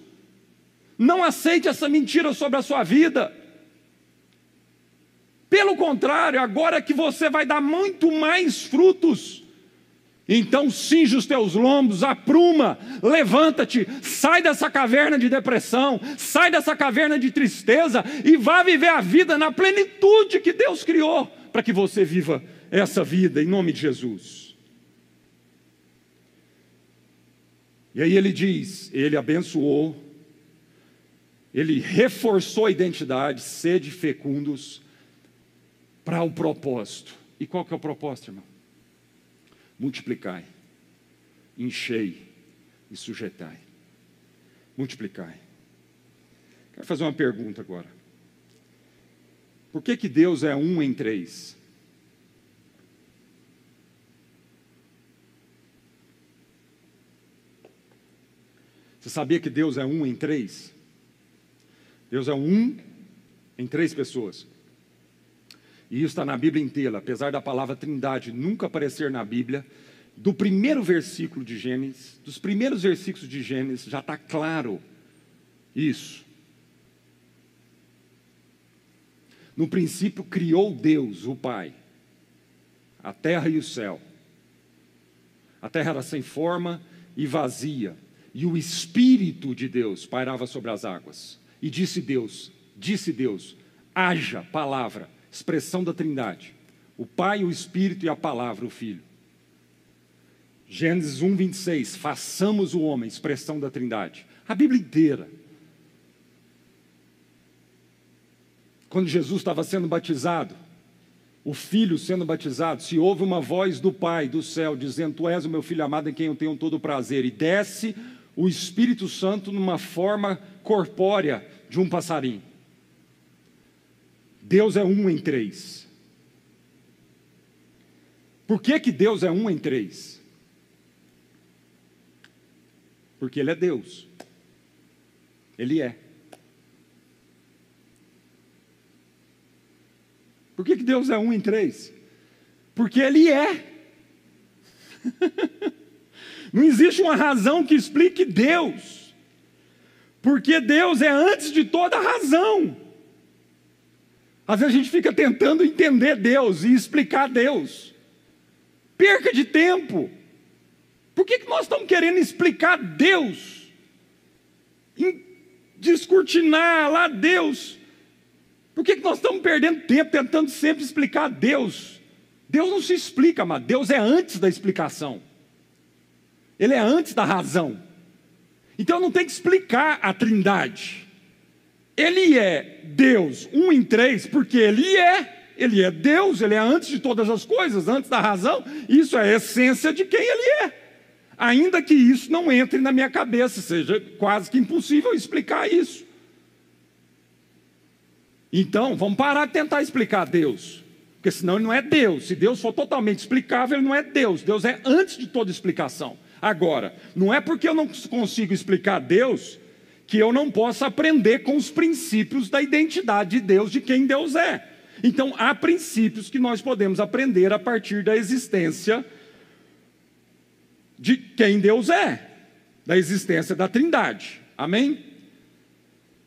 Não aceite essa mentira sobre a sua vida. Pelo contrário, agora que você vai dar muito mais frutos, então cinge os teus lombos, apruma, levanta-te, sai dessa caverna de depressão, sai dessa caverna de tristeza e vá viver a vida na plenitude que Deus criou para que você viva essa vida em nome de Jesus. E aí ele diz: Ele abençoou, ele reforçou a identidade, sede fecundos para o propósito. E qual que é o propósito, irmão? Multiplicai, enchei e sujeitai. Multiplicai. Quero fazer uma pergunta agora. Por que, que Deus é um em três? Você sabia que Deus é um em três? Deus é um em três pessoas. E isso está na Bíblia inteira, apesar da palavra trindade nunca aparecer na Bíblia, do primeiro versículo de Gênesis, dos primeiros versículos de Gênesis, já está claro isso. No princípio criou Deus, o Pai, a terra e o céu. A terra era sem forma e vazia, e o Espírito de Deus pairava sobre as águas. E disse Deus: Disse Deus: haja palavra, expressão da Trindade. O Pai, o Espírito e a palavra, o Filho. Gênesis 1, 26. Façamos o homem, expressão da Trindade. A Bíblia inteira. Quando Jesus estava sendo batizado, o filho sendo batizado, se ouve uma voz do Pai do céu dizendo: Tu és o meu filho amado em quem eu tenho todo o prazer, e desce o Espírito Santo numa forma corpórea de um passarinho. Deus é um em três. Por que, que Deus é um em três? Porque Ele é Deus. Ele é. Por que, que Deus é um em três? Porque Ele é. (laughs) Não existe uma razão que explique Deus. Porque Deus é antes de toda razão. Às vezes a gente fica tentando entender Deus e explicar Deus. Perca de tempo. Por que, que nós estamos querendo explicar Deus? Descortinar lá Deus. Por que, que nós estamos perdendo tempo tentando sempre explicar Deus? Deus não se explica, mas Deus é antes da explicação. Ele é antes da razão. Então não tem que explicar a trindade. Ele é Deus, um em três, porque Ele é. Ele é Deus, Ele é antes de todas as coisas, antes da razão. Isso é a essência de quem Ele é. Ainda que isso não entre na minha cabeça, seja quase que impossível explicar isso. Então, vamos parar de tentar explicar Deus. Porque senão ele não é Deus. Se Deus for totalmente explicável, ele não é Deus. Deus é antes de toda explicação. Agora, não é porque eu não consigo explicar Deus que eu não possa aprender com os princípios da identidade de Deus, de quem Deus é. Então, há princípios que nós podemos aprender a partir da existência de quem Deus é, da existência da Trindade. Amém?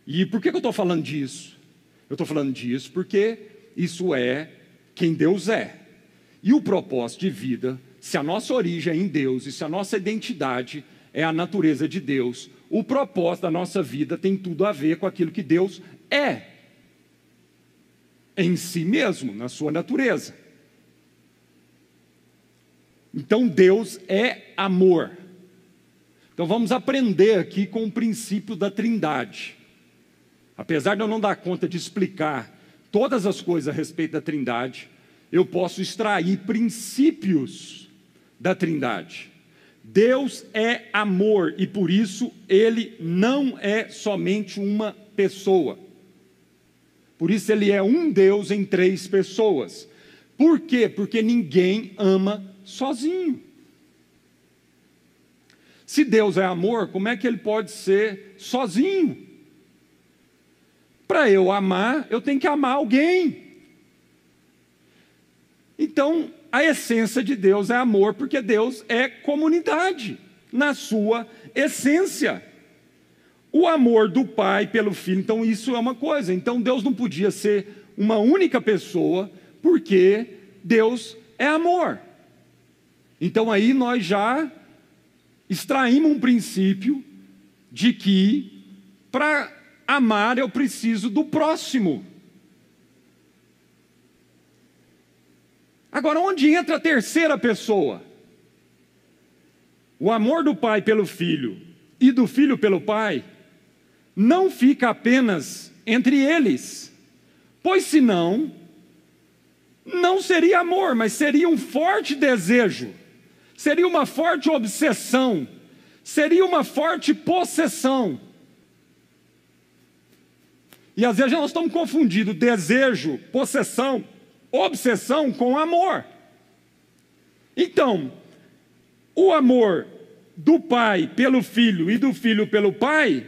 E por que eu estou falando disso? Eu estou falando disso porque isso é quem Deus é. E o propósito de vida, se a nossa origem é em Deus e se a nossa identidade é a natureza de Deus, o propósito da nossa vida tem tudo a ver com aquilo que Deus é, em si mesmo, na sua natureza. Então Deus é amor. Então vamos aprender aqui com o princípio da Trindade. Apesar de eu não dar conta de explicar todas as coisas a respeito da Trindade, eu posso extrair princípios da Trindade. Deus é amor e por isso ele não é somente uma pessoa. Por isso ele é um Deus em três pessoas. Por quê? Porque ninguém ama sozinho. Se Deus é amor, como é que ele pode ser sozinho? Para eu amar, eu tenho que amar alguém. Então, a essência de Deus é amor, porque Deus é comunidade, na sua essência. O amor do Pai pelo Filho, então isso é uma coisa. Então Deus não podia ser uma única pessoa, porque Deus é amor. Então aí nós já extraímos um princípio de que para amar eu preciso do próximo. Agora, onde entra a terceira pessoa? O amor do pai pelo filho e do filho pelo pai não fica apenas entre eles, pois senão não seria amor, mas seria um forte desejo, seria uma forte obsessão, seria uma forte possessão. E às vezes nós estamos confundindo desejo, possessão obsessão com amor. Então, o amor do pai pelo filho e do filho pelo pai,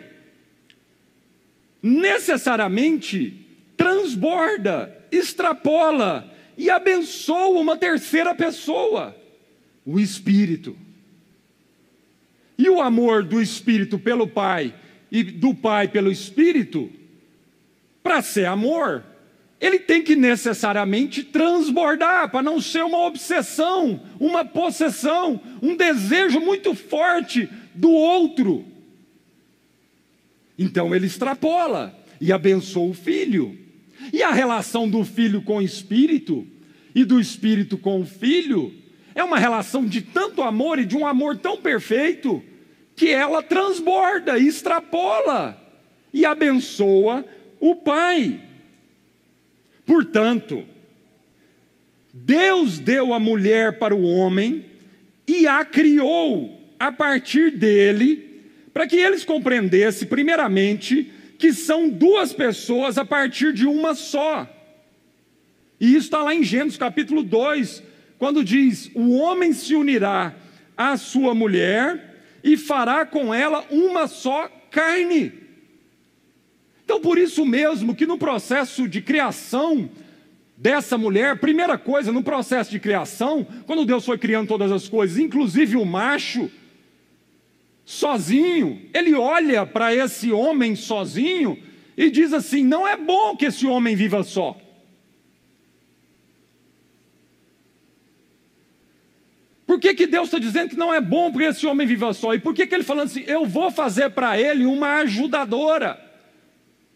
necessariamente transborda, extrapola e abençoa uma terceira pessoa, o Espírito. E o amor do Espírito pelo Pai e do Pai pelo Espírito, para ser amor, ele tem que necessariamente transbordar, para não ser uma obsessão, uma possessão, um desejo muito forte do outro. Então ele extrapola e abençoa o filho. E a relação do filho com o espírito e do espírito com o filho é uma relação de tanto amor e de um amor tão perfeito que ela transborda, extrapola e abençoa o pai. Portanto, Deus deu a mulher para o homem e a criou a partir dele, para que eles compreendessem, primeiramente, que são duas pessoas a partir de uma só. E isso está lá em Gênesis capítulo 2, quando diz: O homem se unirá à sua mulher e fará com ela uma só carne. Então, por isso mesmo que no processo de criação dessa mulher, primeira coisa, no processo de criação, quando Deus foi criando todas as coisas, inclusive o macho, sozinho, ele olha para esse homem sozinho e diz assim: não é bom que esse homem viva só. Por que, que Deus está dizendo que não é bom que esse homem viva só? E por que, que ele falando assim, eu vou fazer para ele uma ajudadora,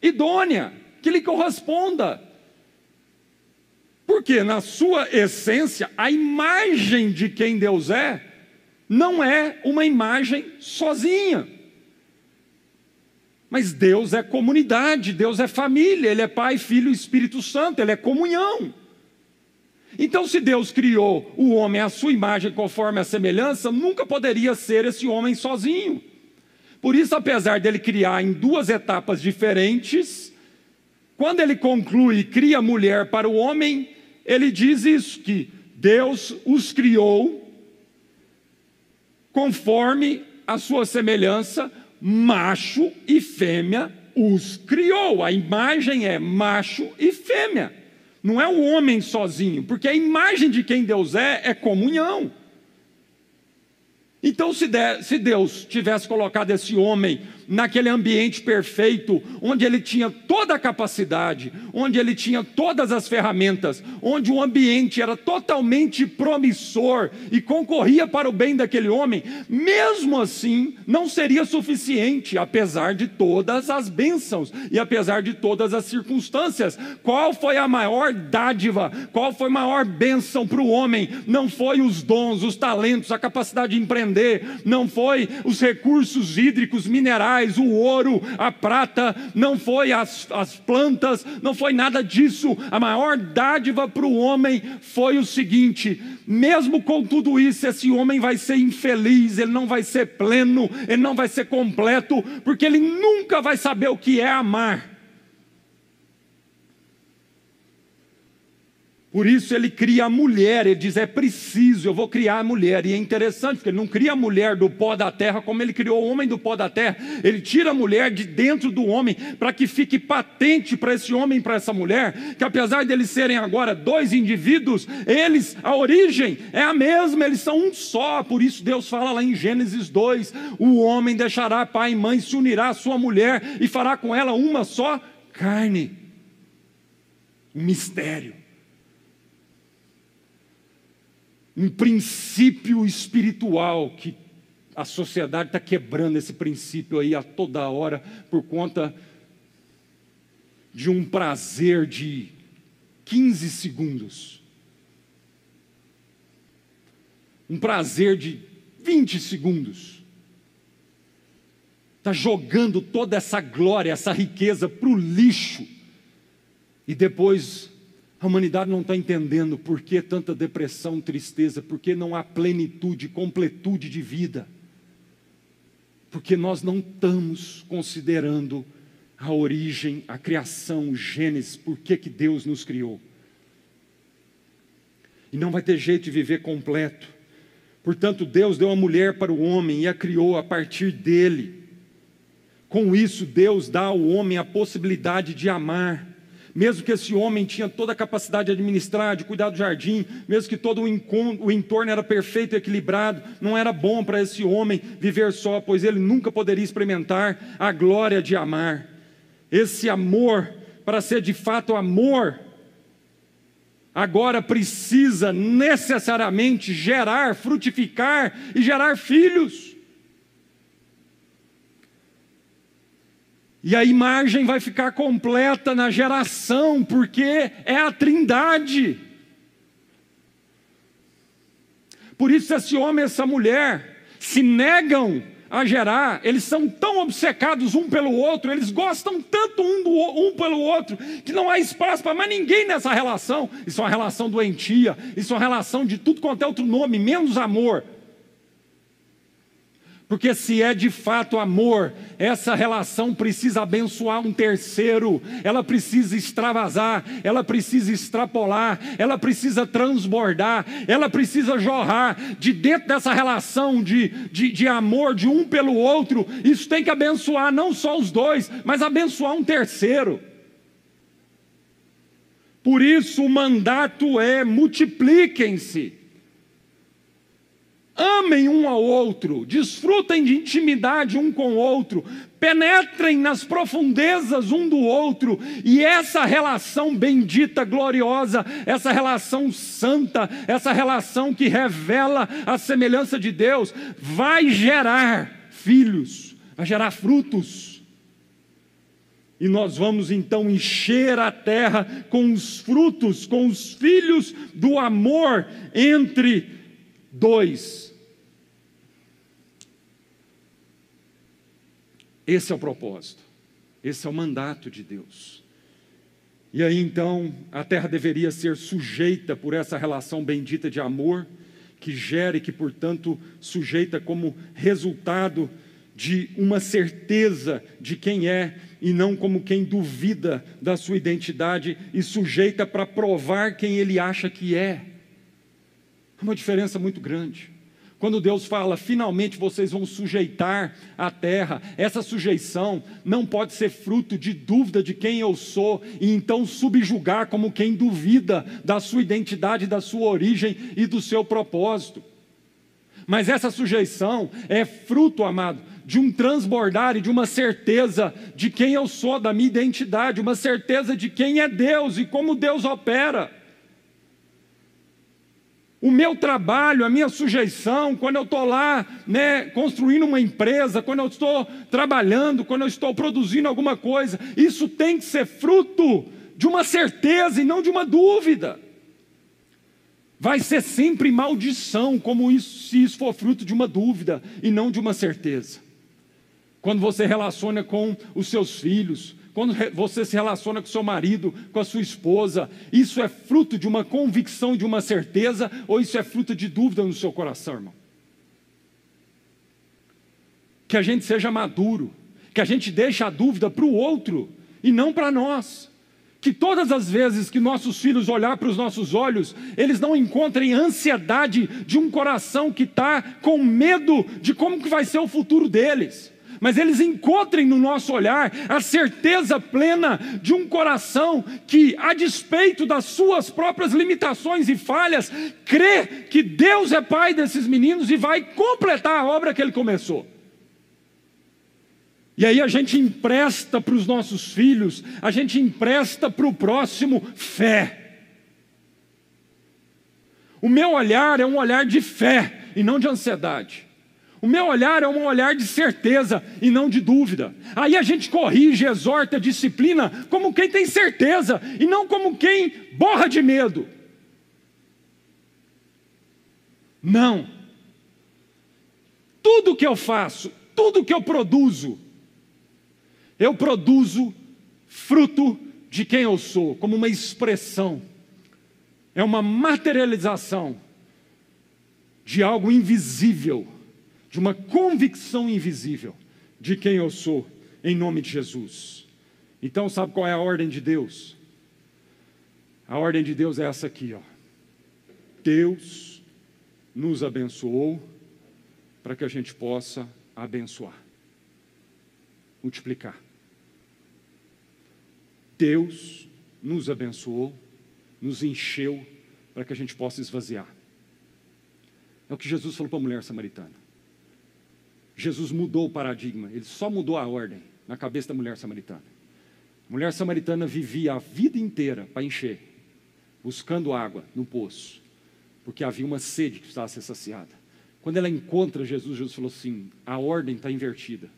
idônea, que lhe corresponda? Porque na sua essência, a imagem de quem Deus é, não é uma imagem sozinha. Mas Deus é comunidade, Deus é família, Ele é Pai, Filho e Espírito Santo, Ele é comunhão. Então, se Deus criou o homem à sua imagem, conforme a semelhança, nunca poderia ser esse homem sozinho. Por isso, apesar dele criar em duas etapas diferentes, quando ele conclui cria mulher para o homem, ele diz isso: que Deus os criou conforme a sua semelhança, macho e fêmea os criou. A imagem é macho e fêmea. Não é o homem sozinho, porque a imagem de quem Deus é é comunhão. Então, se, se Deus tivesse colocado esse homem naquele ambiente perfeito, onde ele tinha toda a capacidade, onde ele tinha todas as ferramentas, onde o ambiente era totalmente promissor e concorria para o bem daquele homem, mesmo assim não seria suficiente, apesar de todas as bênçãos e apesar de todas as circunstâncias. Qual foi a maior dádiva? Qual foi a maior bênção para o homem? Não foi os dons, os talentos, a capacidade de empreender, não foi os recursos hídricos, minerais metais, o ouro, a prata, não foi as, as plantas, não foi nada disso. A maior dádiva para o homem foi o seguinte: mesmo com tudo isso, esse homem vai ser infeliz, ele não vai ser pleno, ele não vai ser completo, porque ele nunca vai saber o que é amar. Por isso ele cria a mulher, ele diz: é preciso, eu vou criar a mulher. E é interessante, porque ele não cria a mulher do pó da terra como ele criou o homem do pó da terra. Ele tira a mulher de dentro do homem, para que fique patente para esse homem para essa mulher, que apesar de eles serem agora dois indivíduos, eles, a origem é a mesma, eles são um só. Por isso Deus fala lá em Gênesis 2: o homem deixará pai e mãe, se unirá à sua mulher e fará com ela uma só carne. Um mistério um princípio espiritual que a sociedade está quebrando esse princípio aí a toda hora por conta de um prazer de 15 segundos. Um prazer de 20 segundos. Está jogando toda essa glória, essa riqueza para o lixo. E depois a humanidade não está entendendo por que tanta depressão, tristeza, por que não há plenitude, completude de vida. Porque nós não estamos considerando a origem, a criação, o Gênesis, por que, que Deus nos criou. E não vai ter jeito de viver completo, Portanto, Deus deu a mulher para o homem e a criou a partir dele. Com isso, Deus dá ao homem a possibilidade de amar. Mesmo que esse homem tinha toda a capacidade de administrar, de cuidar do jardim, mesmo que todo o entorno era perfeito e equilibrado, não era bom para esse homem viver só, pois ele nunca poderia experimentar a glória de amar. Esse amor, para ser de fato amor, agora precisa necessariamente gerar, frutificar e gerar filhos. E a imagem vai ficar completa na geração, porque é a trindade. Por isso, esse homem e essa mulher se negam a gerar, eles são tão obcecados um pelo outro, eles gostam tanto um, do, um pelo outro, que não há espaço para mais ninguém nessa relação. Isso é uma relação doentia, isso é uma relação de tudo quanto é outro nome, menos amor. Porque se é de fato amor, essa relação precisa abençoar um terceiro, ela precisa extravasar, ela precisa extrapolar, ela precisa transbordar, ela precisa jorrar de dentro dessa relação de, de, de amor de um pelo outro. Isso tem que abençoar não só os dois, mas abençoar um terceiro. Por isso o mandato é: multipliquem-se. Amem um ao outro, desfrutem de intimidade um com o outro, penetrem nas profundezas um do outro, e essa relação bendita, gloriosa, essa relação santa, essa relação que revela a semelhança de Deus, vai gerar filhos, vai gerar frutos. E nós vamos então encher a terra com os frutos, com os filhos do amor entre dois Esse é o propósito, esse é o mandato de Deus. E aí então a terra deveria ser sujeita por essa relação bendita de amor, que gera e que, portanto, sujeita como resultado de uma certeza de quem é e não como quem duvida da sua identidade e sujeita para provar quem ele acha que é. É uma diferença muito grande. Quando Deus fala, finalmente vocês vão sujeitar a terra, essa sujeição não pode ser fruto de dúvida de quem eu sou e então subjugar como quem duvida da sua identidade, da sua origem e do seu propósito. Mas essa sujeição é fruto, amado, de um transbordar e de uma certeza de quem eu sou, da minha identidade, uma certeza de quem é Deus e como Deus opera. O meu trabalho, a minha sujeição, quando eu estou lá né, construindo uma empresa, quando eu estou trabalhando, quando eu estou produzindo alguma coisa, isso tem que ser fruto de uma certeza e não de uma dúvida. Vai ser sempre maldição, como isso, se isso for fruto de uma dúvida e não de uma certeza. Quando você relaciona com os seus filhos, quando você se relaciona com seu marido, com a sua esposa, isso é fruto de uma convicção, de uma certeza, ou isso é fruto de dúvida no seu coração, irmão? Que a gente seja maduro, que a gente deixe a dúvida para o outro e não para nós. Que todas as vezes que nossos filhos olhar para os nossos olhos, eles não encontrem ansiedade de um coração que está com medo de como que vai ser o futuro deles mas eles encontrem no nosso olhar a certeza plena de um coração que, a despeito das suas próprias limitações e falhas, crê que Deus é pai desses meninos e vai completar a obra que ele começou. E aí a gente empresta para os nossos filhos, a gente empresta para o próximo fé. O meu olhar é um olhar de fé e não de ansiedade. O meu olhar é um olhar de certeza e não de dúvida. Aí a gente corrige, exorta, disciplina como quem tem certeza e não como quem borra de medo. Não. Tudo que eu faço, tudo que eu produzo, eu produzo fruto de quem eu sou, como uma expressão, é uma materialização de algo invisível de uma convicção invisível de quem eu sou, em nome de Jesus. Então, sabe qual é a ordem de Deus? A ordem de Deus é essa aqui, ó. Deus nos abençoou para que a gente possa abençoar, multiplicar. Deus nos abençoou, nos encheu para que a gente possa esvaziar. É o que Jesus falou para a mulher samaritana. Jesus mudou o paradigma, ele só mudou a ordem na cabeça da mulher samaritana. A mulher samaritana vivia a vida inteira para encher, buscando água no poço, porque havia uma sede que precisava ser saciada. Quando ela encontra Jesus, Jesus falou assim: a ordem está invertida.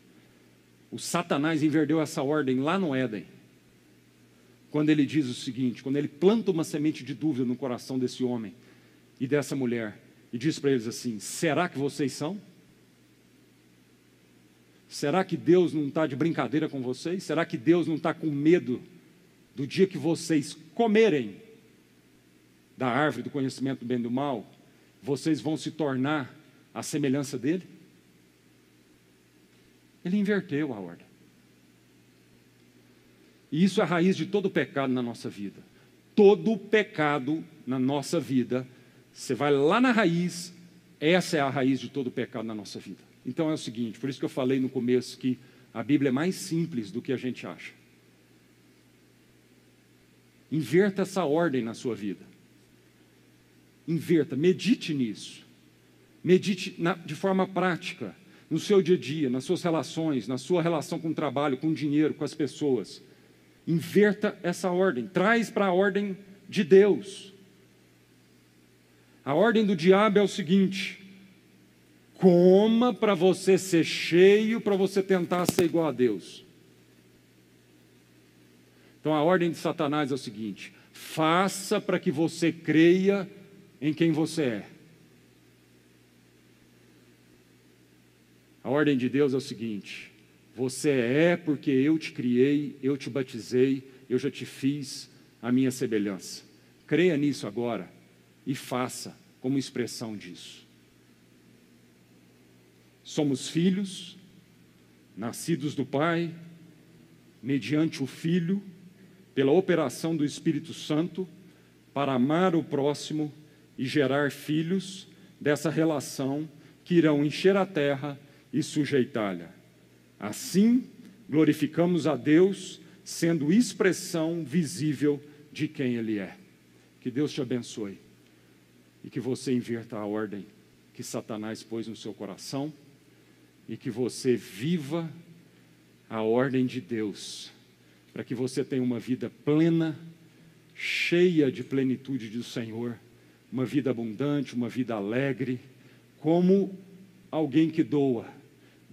O Satanás inverteu essa ordem lá no Éden quando ele diz o seguinte: quando ele planta uma semente de dúvida no coração desse homem e dessa mulher, e diz para eles assim: será que vocês são? Será que Deus não está de brincadeira com vocês? Será que Deus não está com medo do dia que vocês comerem da árvore do conhecimento do bem e do mal? Vocês vão se tornar a semelhança dele? Ele inverteu a ordem. E isso é a raiz de todo pecado na nossa vida. Todo pecado na nossa vida, você vai lá na raiz, essa é a raiz de todo pecado na nossa vida. Então é o seguinte, por isso que eu falei no começo que a Bíblia é mais simples do que a gente acha. Inverta essa ordem na sua vida. Inverta, medite nisso. Medite na, de forma prática, no seu dia a dia, nas suas relações, na sua relação com o trabalho, com o dinheiro, com as pessoas. Inverta essa ordem, traz para a ordem de Deus. A ordem do diabo é o seguinte: coma para você ser cheio, para você tentar ser igual a Deus. Então a ordem de Satanás é o seguinte: faça para que você creia em quem você é. A ordem de Deus é o seguinte: você é porque eu te criei, eu te batizei, eu já te fiz a minha semelhança. Creia nisso agora e faça como expressão disso. Somos filhos, nascidos do Pai, mediante o Filho, pela operação do Espírito Santo, para amar o próximo e gerar filhos dessa relação que irão encher a terra e sujeitá-la. Assim, glorificamos a Deus, sendo expressão visível de quem Ele é. Que Deus te abençoe e que você inverta a ordem que Satanás pôs no seu coração e que você viva a ordem de Deus, para que você tenha uma vida plena, cheia de plenitude do Senhor, uma vida abundante, uma vida alegre, como alguém que doa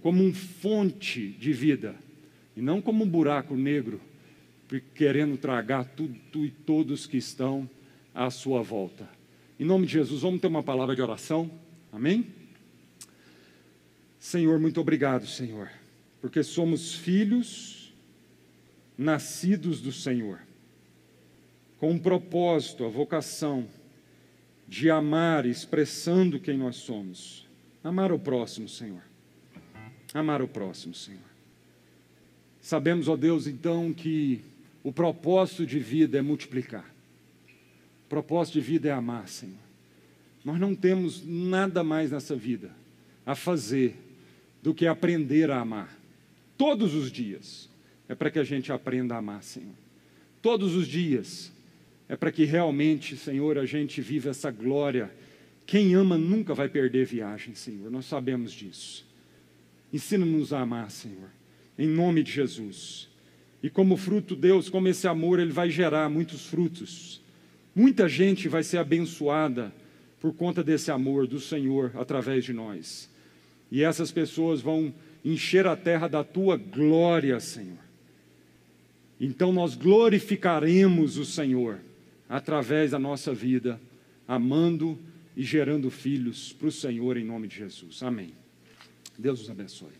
como um fonte de vida, e não como um buraco negro, querendo tragar tudo e todos que estão à sua volta. Em nome de Jesus, vamos ter uma palavra de oração. Amém? Senhor, muito obrigado, Senhor, porque somos filhos nascidos do Senhor, com um propósito, a vocação de amar, expressando quem nós somos. Amar o próximo, Senhor amar o próximo, Senhor. Sabemos, ó Deus, então, que o propósito de vida é multiplicar. O propósito de vida é amar, Senhor. Nós não temos nada mais nessa vida a fazer do que aprender a amar. Todos os dias é para que a gente aprenda a amar, Senhor. Todos os dias é para que realmente, Senhor, a gente viva essa glória. Quem ama nunca vai perder viagem, Senhor. Nós sabemos disso. Ensina-nos a amar, Senhor, em nome de Jesus. E como fruto, Deus, como esse amor, ele vai gerar muitos frutos. Muita gente vai ser abençoada por conta desse amor do Senhor através de nós. E essas pessoas vão encher a terra da tua glória, Senhor. Então nós glorificaremos o Senhor através da nossa vida, amando e gerando filhos para o Senhor em nome de Jesus. Amém. Deus os abençoe.